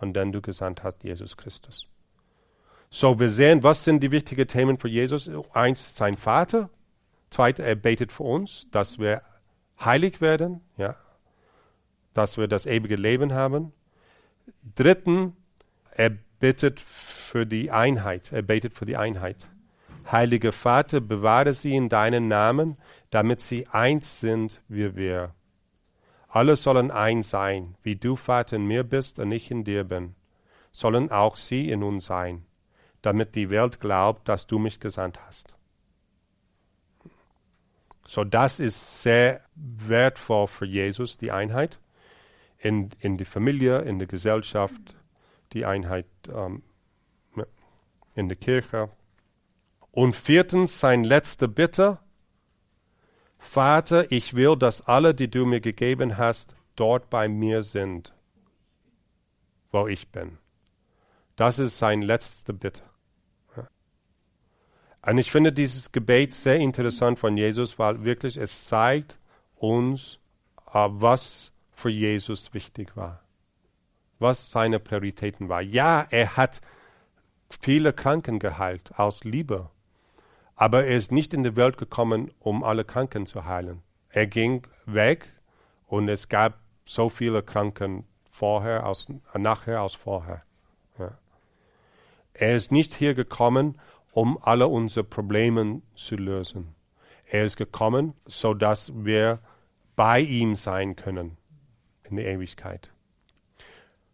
und den du gesandt hast, Jesus Christus. So, wir sehen, was sind die wichtigen Themen für Jesus? Eins, sein Vater. Zweitens, er betet für uns, dass wir heilig werden, ja, dass wir das ewige Leben haben. Dritten, er bittet für die Einheit. Er betet für die Einheit. Heiliger Vater, bewahre sie in deinen Namen, damit sie eins sind wie wir. Alle sollen eins sein, wie du, Vater, in mir bist und ich in dir bin, sollen auch sie in uns sein damit die Welt glaubt, dass du mich gesandt hast. So, das ist sehr wertvoll für Jesus, die Einheit in, in die Familie, in der Gesellschaft, die Einheit ähm, in der Kirche. Und viertens, sein letzte Bitte, Vater, ich will, dass alle, die du mir gegeben hast, dort bei mir sind, wo ich bin. Das ist sein letzte Bitte. Und ich finde dieses Gebet sehr interessant von Jesus, weil wirklich es zeigt uns, uh, was für Jesus wichtig war, was seine Prioritäten waren. Ja, er hat viele Kranken geheilt aus Liebe, aber er ist nicht in die Welt gekommen, um alle Kranken zu heilen. Er ging weg und es gab so viele Kranken vorher als nachher als vorher. Ja. Er ist nicht hier gekommen, um alle unsere Probleme zu lösen. Er ist gekommen, so dass wir bei ihm sein können in der Ewigkeit.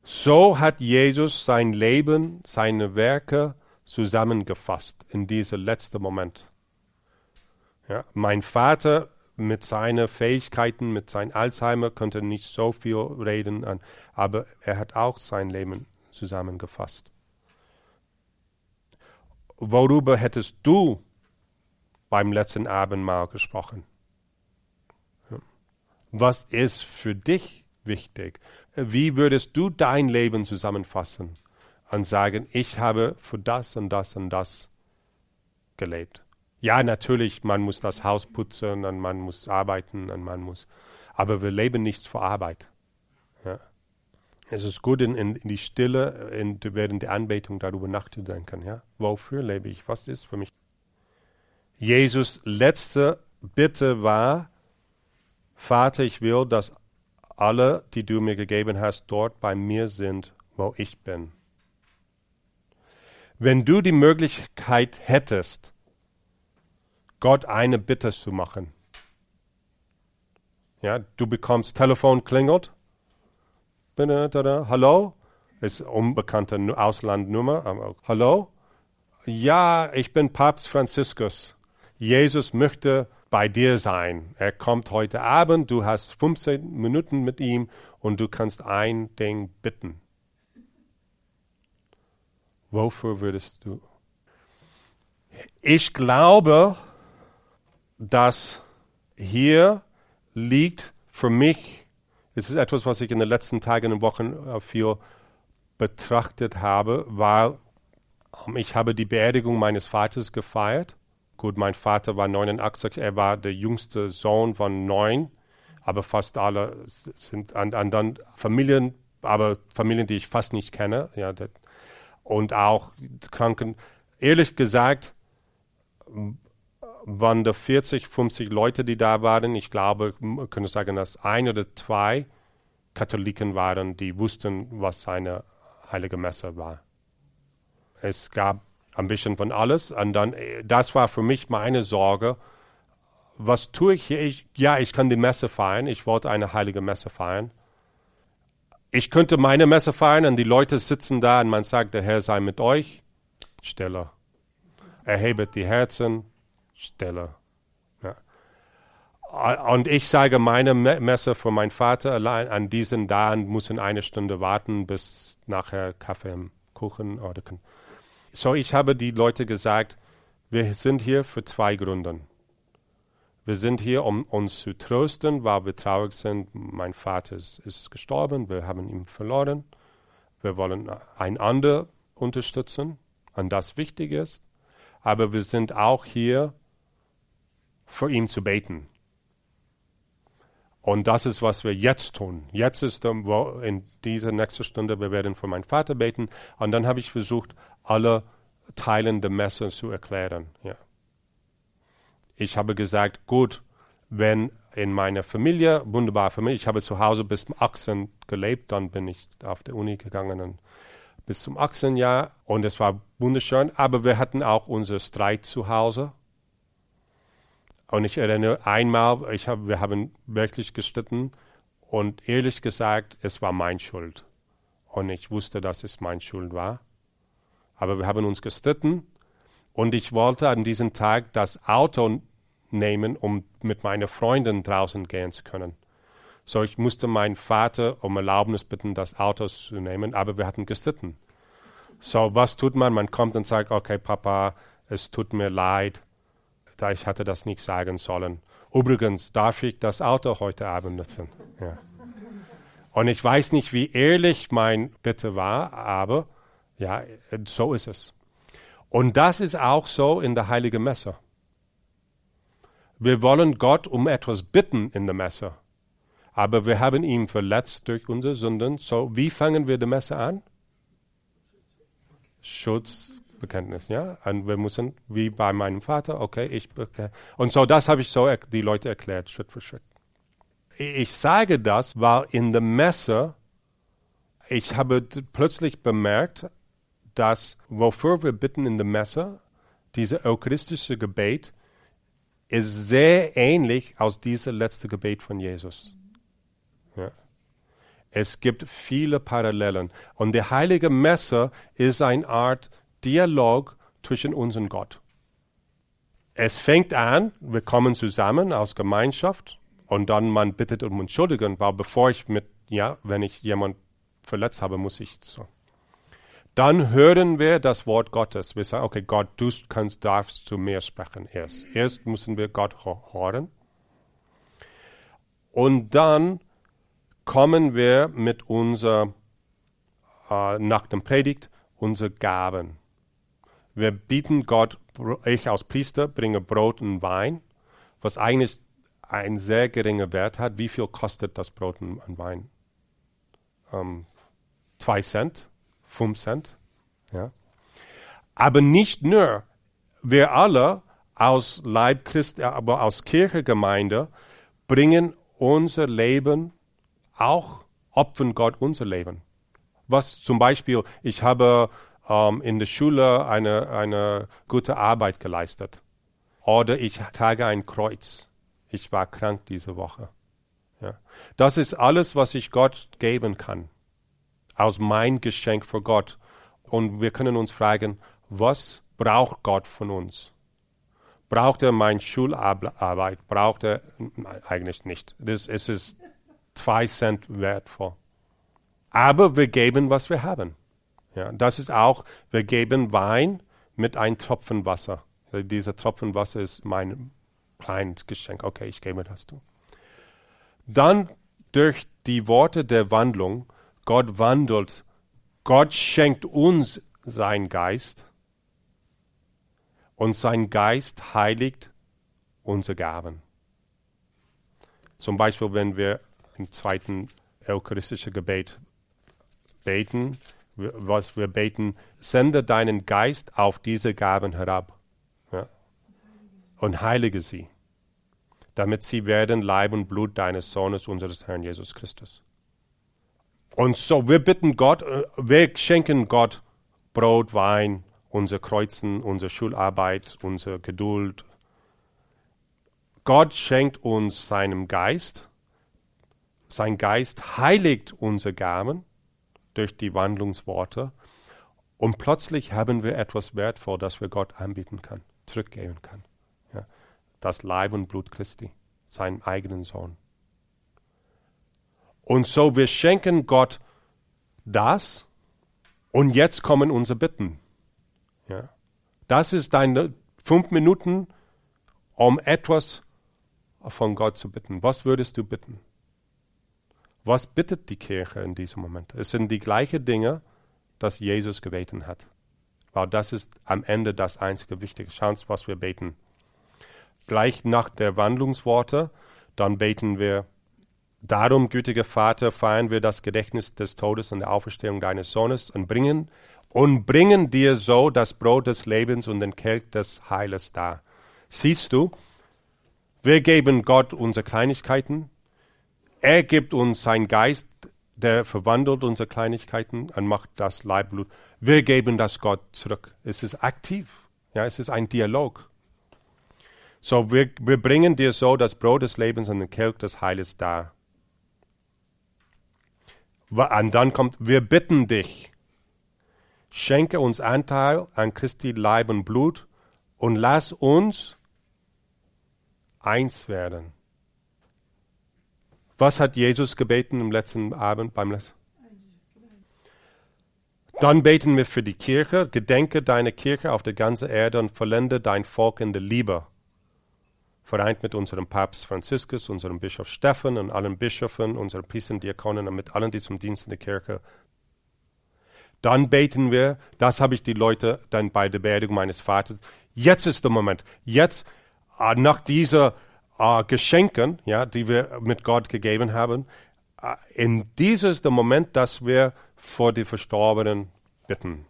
So hat Jesus sein Leben, seine Werke zusammengefasst in diesem letzten Moment. Ja, mein Vater mit seinen Fähigkeiten, mit seinem Alzheimer konnte nicht so viel reden, aber er hat auch sein Leben zusammengefasst worüber hättest du beim letzten Abendmahl gesprochen? Was ist für dich wichtig? Wie würdest du dein Leben zusammenfassen und sagen, ich habe für das und das und das gelebt? Ja, natürlich, man muss das Haus putzen und man muss arbeiten und man muss, aber wir leben nicht für Arbeit. Es ist gut, in, in, in die Stille, in, während der Anbetung darüber nachzudenken. Ja? Wofür lebe ich? Was ist für mich? Jesus letzte Bitte war, Vater, ich will, dass alle, die du mir gegeben hast, dort bei mir sind, wo ich bin. Wenn du die Möglichkeit hättest, Gott eine Bitte zu machen, ja, du bekommst Telefon klingelt, hallo, ist unbekannte Auslandnummer. Hallo? Ja, ich bin Papst Franziskus. Jesus möchte bei dir sein. Er kommt heute Abend, du hast 15 Minuten mit ihm und du kannst ein Ding bitten. Wofür würdest du? Ich glaube, dass hier liegt für mich, es ist etwas, was ich in den letzten Tagen und Wochen äh, viel betrachtet habe, weil ähm, ich habe die Beerdigung meines Vaters gefeiert. Gut, mein Vater war 89, er war der jüngste Sohn von neun, aber fast alle sind an, an dann Familien, aber Familien, die ich fast nicht kenne. Ja, das, und auch Kranken. Ehrlich gesagt, waren da 40, 50 Leute, die da waren. Ich glaube, man könnte sagen, dass ein oder zwei Katholiken waren, die wussten, was seine heilige Messe war. Es gab ein bisschen von alles. Und dann, das war für mich meine Sorge. Was tue ich hier? Ich, ja, ich kann die Messe feiern. Ich wollte eine heilige Messe feiern. Ich könnte meine Messe feiern und die Leute sitzen da und man sagt, der Herr sei mit euch. Stille. Erhebet die Herzen. Stille. Ja. Und ich sage meine Messe für meinen Vater allein an diesen und müssen eine Stunde warten, bis nachher Kaffee im Kuchen oder so, ich habe die Leute gesagt, wir sind hier für zwei Gründe. Wir sind hier, um uns zu trösten, weil wir traurig sind. Mein Vater ist, ist gestorben, wir haben ihn verloren. Wir wollen einander unterstützen, und das wichtig ist. Aber wir sind auch hier, für ihn zu beten. Und das ist, was wir jetzt tun. Jetzt ist in dieser nächsten Stunde, wir werden für meinen Vater beten. Und dann habe ich versucht, alle Teilen der Messe zu erklären. Ja. Ich habe gesagt, gut, wenn in meiner Familie, wunderbare Familie, ich habe zu Hause bis zum 18 gelebt, dann bin ich auf der Uni gegangen und bis zum 18 Jahr und es war wunderschön, aber wir hatten auch unseren Streit zu Hause. Und ich erinnere einmal, ich hab, wir haben wirklich gestritten und ehrlich gesagt, es war mein Schuld. Und ich wusste, dass es mein Schuld war aber wir haben uns gestritten und ich wollte an diesem Tag das Auto nehmen, um mit meiner Freundin draußen gehen zu können. So, ich musste meinen Vater um Erlaubnis bitten, das Auto zu nehmen, aber wir hatten gestritten. So, was tut man? Man kommt und sagt, okay, Papa, es tut mir leid, da ich hatte das nicht sagen sollen. Übrigens, darf ich das Auto heute Abend nutzen? Ja. Und ich weiß nicht, wie ehrlich mein Bitte war, aber ja, so ist es. Und das ist auch so in der Heiligen Messe. Wir wollen Gott um etwas bitten in der Messe, aber wir haben ihn verletzt durch unsere Sünden. So, wie fangen wir die Messe an? Schutzbekenntnis, ja. Und wir müssen, wie bei meinem Vater, okay, ich okay. Und so, das habe ich so die Leute erklärt, Schritt für Schritt. Ich sage das, weil in der Messe ich habe plötzlich bemerkt, dass wofür wir bitten in der Messe, diese eucharistische Gebet, ist sehr ähnlich aus diesem letzten Gebet von Jesus. Ja. Es gibt viele Parallelen. Und die heilige Messe ist eine Art Dialog zwischen uns und Gott. Es fängt an, wir kommen zusammen als Gemeinschaft und dann man bittet um Entschuldigung, weil bevor ich mit, ja, wenn ich jemand verletzt habe, muss ich so dann hören wir das Wort Gottes. Wir sagen, okay, Gott, du kannst, darfst zu mir sprechen erst. Erst müssen wir Gott hören. Und dann kommen wir mit unserer, äh, nach dem Predigt, unsere Gaben. Wir bieten Gott, ich als Priester bringe Brot und Wein, was eigentlich einen sehr geringen Wert hat. Wie viel kostet das Brot und Wein? Ähm, zwei Cent 5 Cent. Ja. Aber nicht nur, wir alle aus Leib Christi, aber aus Kirchegemeinde bringen unser Leben auch, opfern Gott unser Leben. Was zum Beispiel, ich habe ähm, in der Schule eine, eine gute Arbeit geleistet. Oder ich trage ein Kreuz. Ich war krank diese Woche. Ja. Das ist alles, was ich Gott geben kann aus mein Geschenk für Gott. Und wir können uns fragen, was braucht Gott von uns? Braucht er meine Schularbeit? Braucht er eigentlich nicht. Das, ist zwei Cent wertvoll. Aber wir geben, was wir haben. Ja, das ist auch, wir geben Wein mit einem Tropfen Wasser. Dieser Tropfen Wasser ist mein kleines Geschenk. Okay, ich gebe das du. Dann durch die Worte der Wandlung, Gott wandelt, Gott schenkt uns sein Geist und sein Geist heiligt unsere Gaben. Zum Beispiel, wenn wir im zweiten eucharistischen Gebet beten, was wir beten, sende deinen Geist auf diese Gaben herab ja, und heilige sie, damit sie werden Leib und Blut deines Sohnes, unseres Herrn Jesus Christus. Und so, wir bitten Gott, äh, wir schenken Gott Brot, Wein, unser Kreuzen, unsere Schularbeit, unsere Geduld. Gott schenkt uns seinen Geist. Sein Geist heiligt unsere Gaben durch die Wandlungsworte. Und plötzlich haben wir etwas wertvoll, das wir Gott anbieten können, zurückgeben können. Ja, das Leib und Blut Christi, seinen eigenen Sohn. Und so wir schenken Gott das und jetzt kommen unsere Bitten. Ja. Das ist deine fünf Minuten, um etwas von Gott zu bitten. Was würdest du bitten? Was bittet die Kirche in diesem Moment? Es sind die gleichen Dinge, das Jesus gebeten hat. Weil das ist am Ende das einzige Wichtige. Schauen Sie, was wir beten. Gleich nach der Wandlungsworte, dann beten wir, darum, gütiger Vater, feiern wir das Gedächtnis des Todes und der Auferstehung deines Sohnes und bringen, und bringen dir so das Brot des Lebens und den Kelch des Heiles dar. Siehst du, wir geben Gott unsere Kleinigkeiten, er gibt uns seinen Geist, der verwandelt unsere Kleinigkeiten und macht das Leibblut. Wir geben das Gott zurück. Es ist aktiv. Ja, es ist ein Dialog. So, wir, wir bringen dir so das Brot des Lebens und den Kelch des Heiles dar. Und dann kommt, wir bitten dich, schenke uns Anteil an Christi Leib und Blut und lass uns eins werden was hat Jesus gebeten im letzten Abend beim letzten? Dann beten wir für die Kirche. Gedenke deine Kirche auf der ganzen Erde und vollende dein Volk in der Liebe. Vereint mit unserem Papst Franziskus, unserem Bischof Stephan und allen Bischöfen, unseren Priestern, Diakonen und mit allen, die zum Dienst in der Kirche. Dann beten wir, das habe ich die Leute dann bei der Beerdigung meines Vaters. Jetzt ist der Moment. Jetzt, äh, nach dieser äh, Geschenken, ja, die wir mit Gott gegeben haben, äh, in dieses der Moment, dass wir vor die Verstorbenen bitten.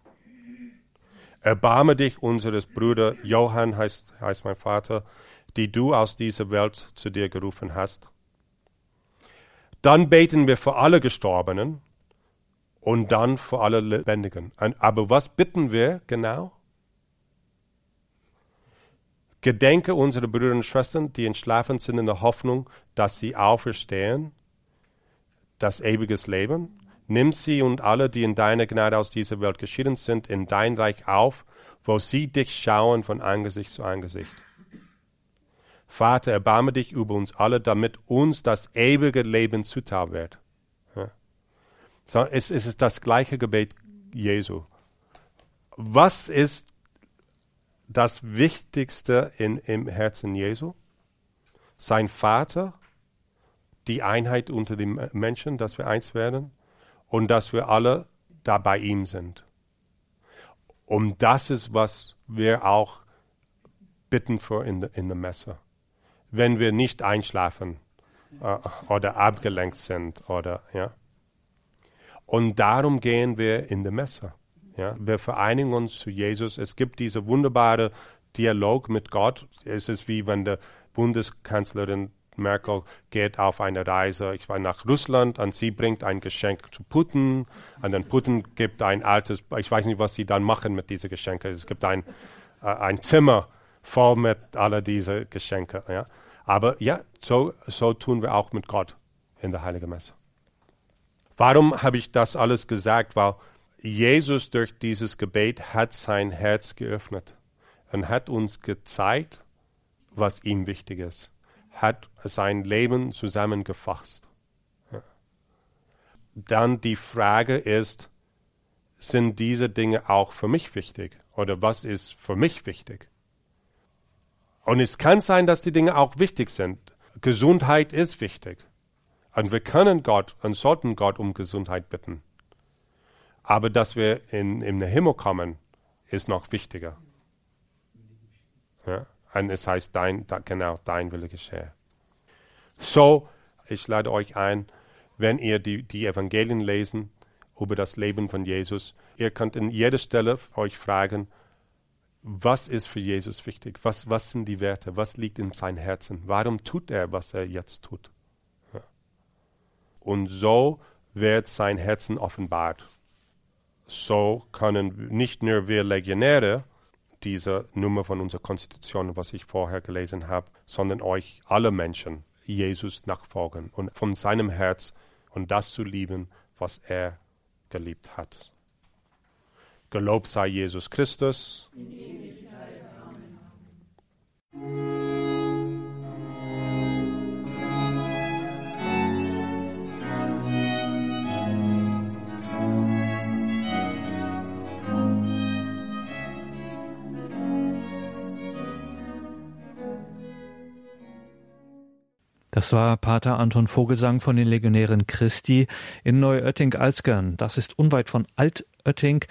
Erbarme dich unseres Brüder Johann, heißt, heißt mein Vater, die du aus dieser Welt zu dir gerufen hast. Dann beten wir für alle Gestorbenen und dann für alle Lebendigen. Aber was bitten wir genau? Gedenke unsere Brüder und Schwestern, die entschlafen sind in der Hoffnung, dass sie auferstehen, das ewiges Leben. Nimm sie und alle, die in deiner Gnade aus dieser Welt geschieden sind, in dein Reich auf, wo sie dich schauen von Angesicht zu Angesicht. Vater, erbarme dich über uns alle, damit uns das ewige Leben zuteil wird. Ja. So, es, es ist das gleiche Gebet Jesu. Was ist das Wichtigste in, im Herzen Jesu. Sein Vater, die Einheit unter den Menschen, dass wir eins werden und dass wir alle da bei ihm sind. Und das ist, was wir auch bitten für in der in Messe. Wenn wir nicht einschlafen äh, oder abgelenkt sind oder ja. Und darum gehen wir in der Messe. Ja, wir vereinigen uns zu Jesus. Es gibt diese wunderbare Dialog mit Gott. Es ist wie wenn der Bundeskanzlerin Merkel geht auf eine Reise, ich war nach Russland und sie bringt ein Geschenk zu Putin und dann Putin gibt ein altes, ich weiß nicht, was sie dann machen mit diesen Geschenken. Es gibt ein, äh, ein Zimmer voll mit all diesen Geschenken. Ja. Aber ja, so, so tun wir auch mit Gott in der Heiligen Messe. Warum habe ich das alles gesagt? Weil Jesus durch dieses Gebet hat sein Herz geöffnet und hat uns gezeigt, was ihm wichtig ist, hat sein Leben zusammengefasst. Dann die Frage ist, sind diese Dinge auch für mich wichtig? Oder was ist für mich wichtig? Und es kann sein, dass die Dinge auch wichtig sind. Gesundheit ist wichtig. Und wir können Gott und sollten Gott um Gesundheit bitten. Aber dass wir in, in den Himmel kommen, ist noch wichtiger. Ja? Und es heißt, dein, da, genau, dein Wille geschehe. So, ich lade euch ein, wenn ihr die, die Evangelien lesen über das Leben von Jesus, ihr könnt in jeder Stelle euch fragen, was ist für Jesus wichtig? Was, was sind die Werte? Was liegt in seinem Herzen? Warum tut er, was er jetzt tut? Ja. Und so wird sein Herzen offenbart. So können nicht nur wir Legionäre diese Nummer von unserer Konstitution, was ich vorher gelesen habe, sondern euch alle Menschen Jesus nachfolgen und von seinem Herz und das zu lieben, was er geliebt hat. Gelobt sei Jesus Christus. In Das war Pater Anton Vogelsang von den Legionären Christi in Neuötting-Alzgern. Das ist unweit von Altötting.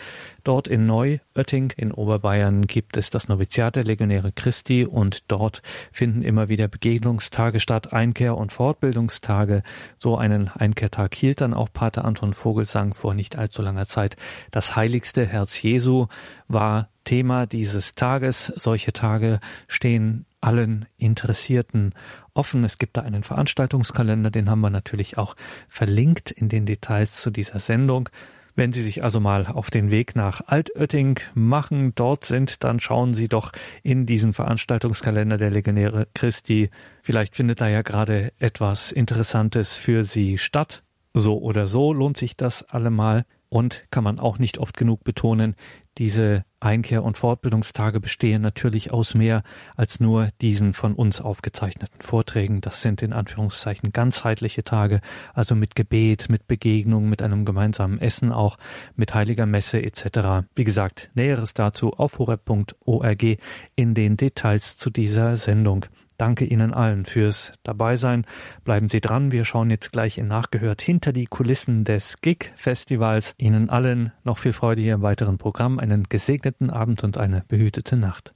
Dort in Neuötting in Oberbayern gibt es das Noviziat der Legionäre Christi und dort finden immer wieder Begegnungstage statt, Einkehr- und Fortbildungstage. So einen Einkehrtag hielt dann auch Pater Anton Vogelsang vor nicht allzu langer Zeit. Das heiligste Herz Jesu war Thema dieses Tages. Solche Tage stehen allen Interessierten offen. Es gibt da einen Veranstaltungskalender, den haben wir natürlich auch verlinkt in den Details zu dieser Sendung. Wenn Sie sich also mal auf den Weg nach Altötting machen, dort sind, dann schauen Sie doch in diesen Veranstaltungskalender der Legionäre Christi. Vielleicht findet da ja gerade etwas Interessantes für Sie statt. So oder so lohnt sich das allemal und kann man auch nicht oft genug betonen, diese Einkehr- und Fortbildungstage bestehen natürlich aus mehr als nur diesen von uns aufgezeichneten Vorträgen. Das sind in Anführungszeichen ganzheitliche Tage, also mit Gebet, mit Begegnung, mit einem gemeinsamen Essen, auch mit heiliger Messe etc. Wie gesagt, Näheres dazu auf horeb.org in den Details zu dieser Sendung. Danke Ihnen allen fürs Dabeisein. Bleiben Sie dran. Wir schauen jetzt gleich in Nachgehört hinter die Kulissen des GIG-Festivals. Ihnen allen noch viel Freude hier im weiteren Programm. Einen gesegneten Abend und eine behütete Nacht.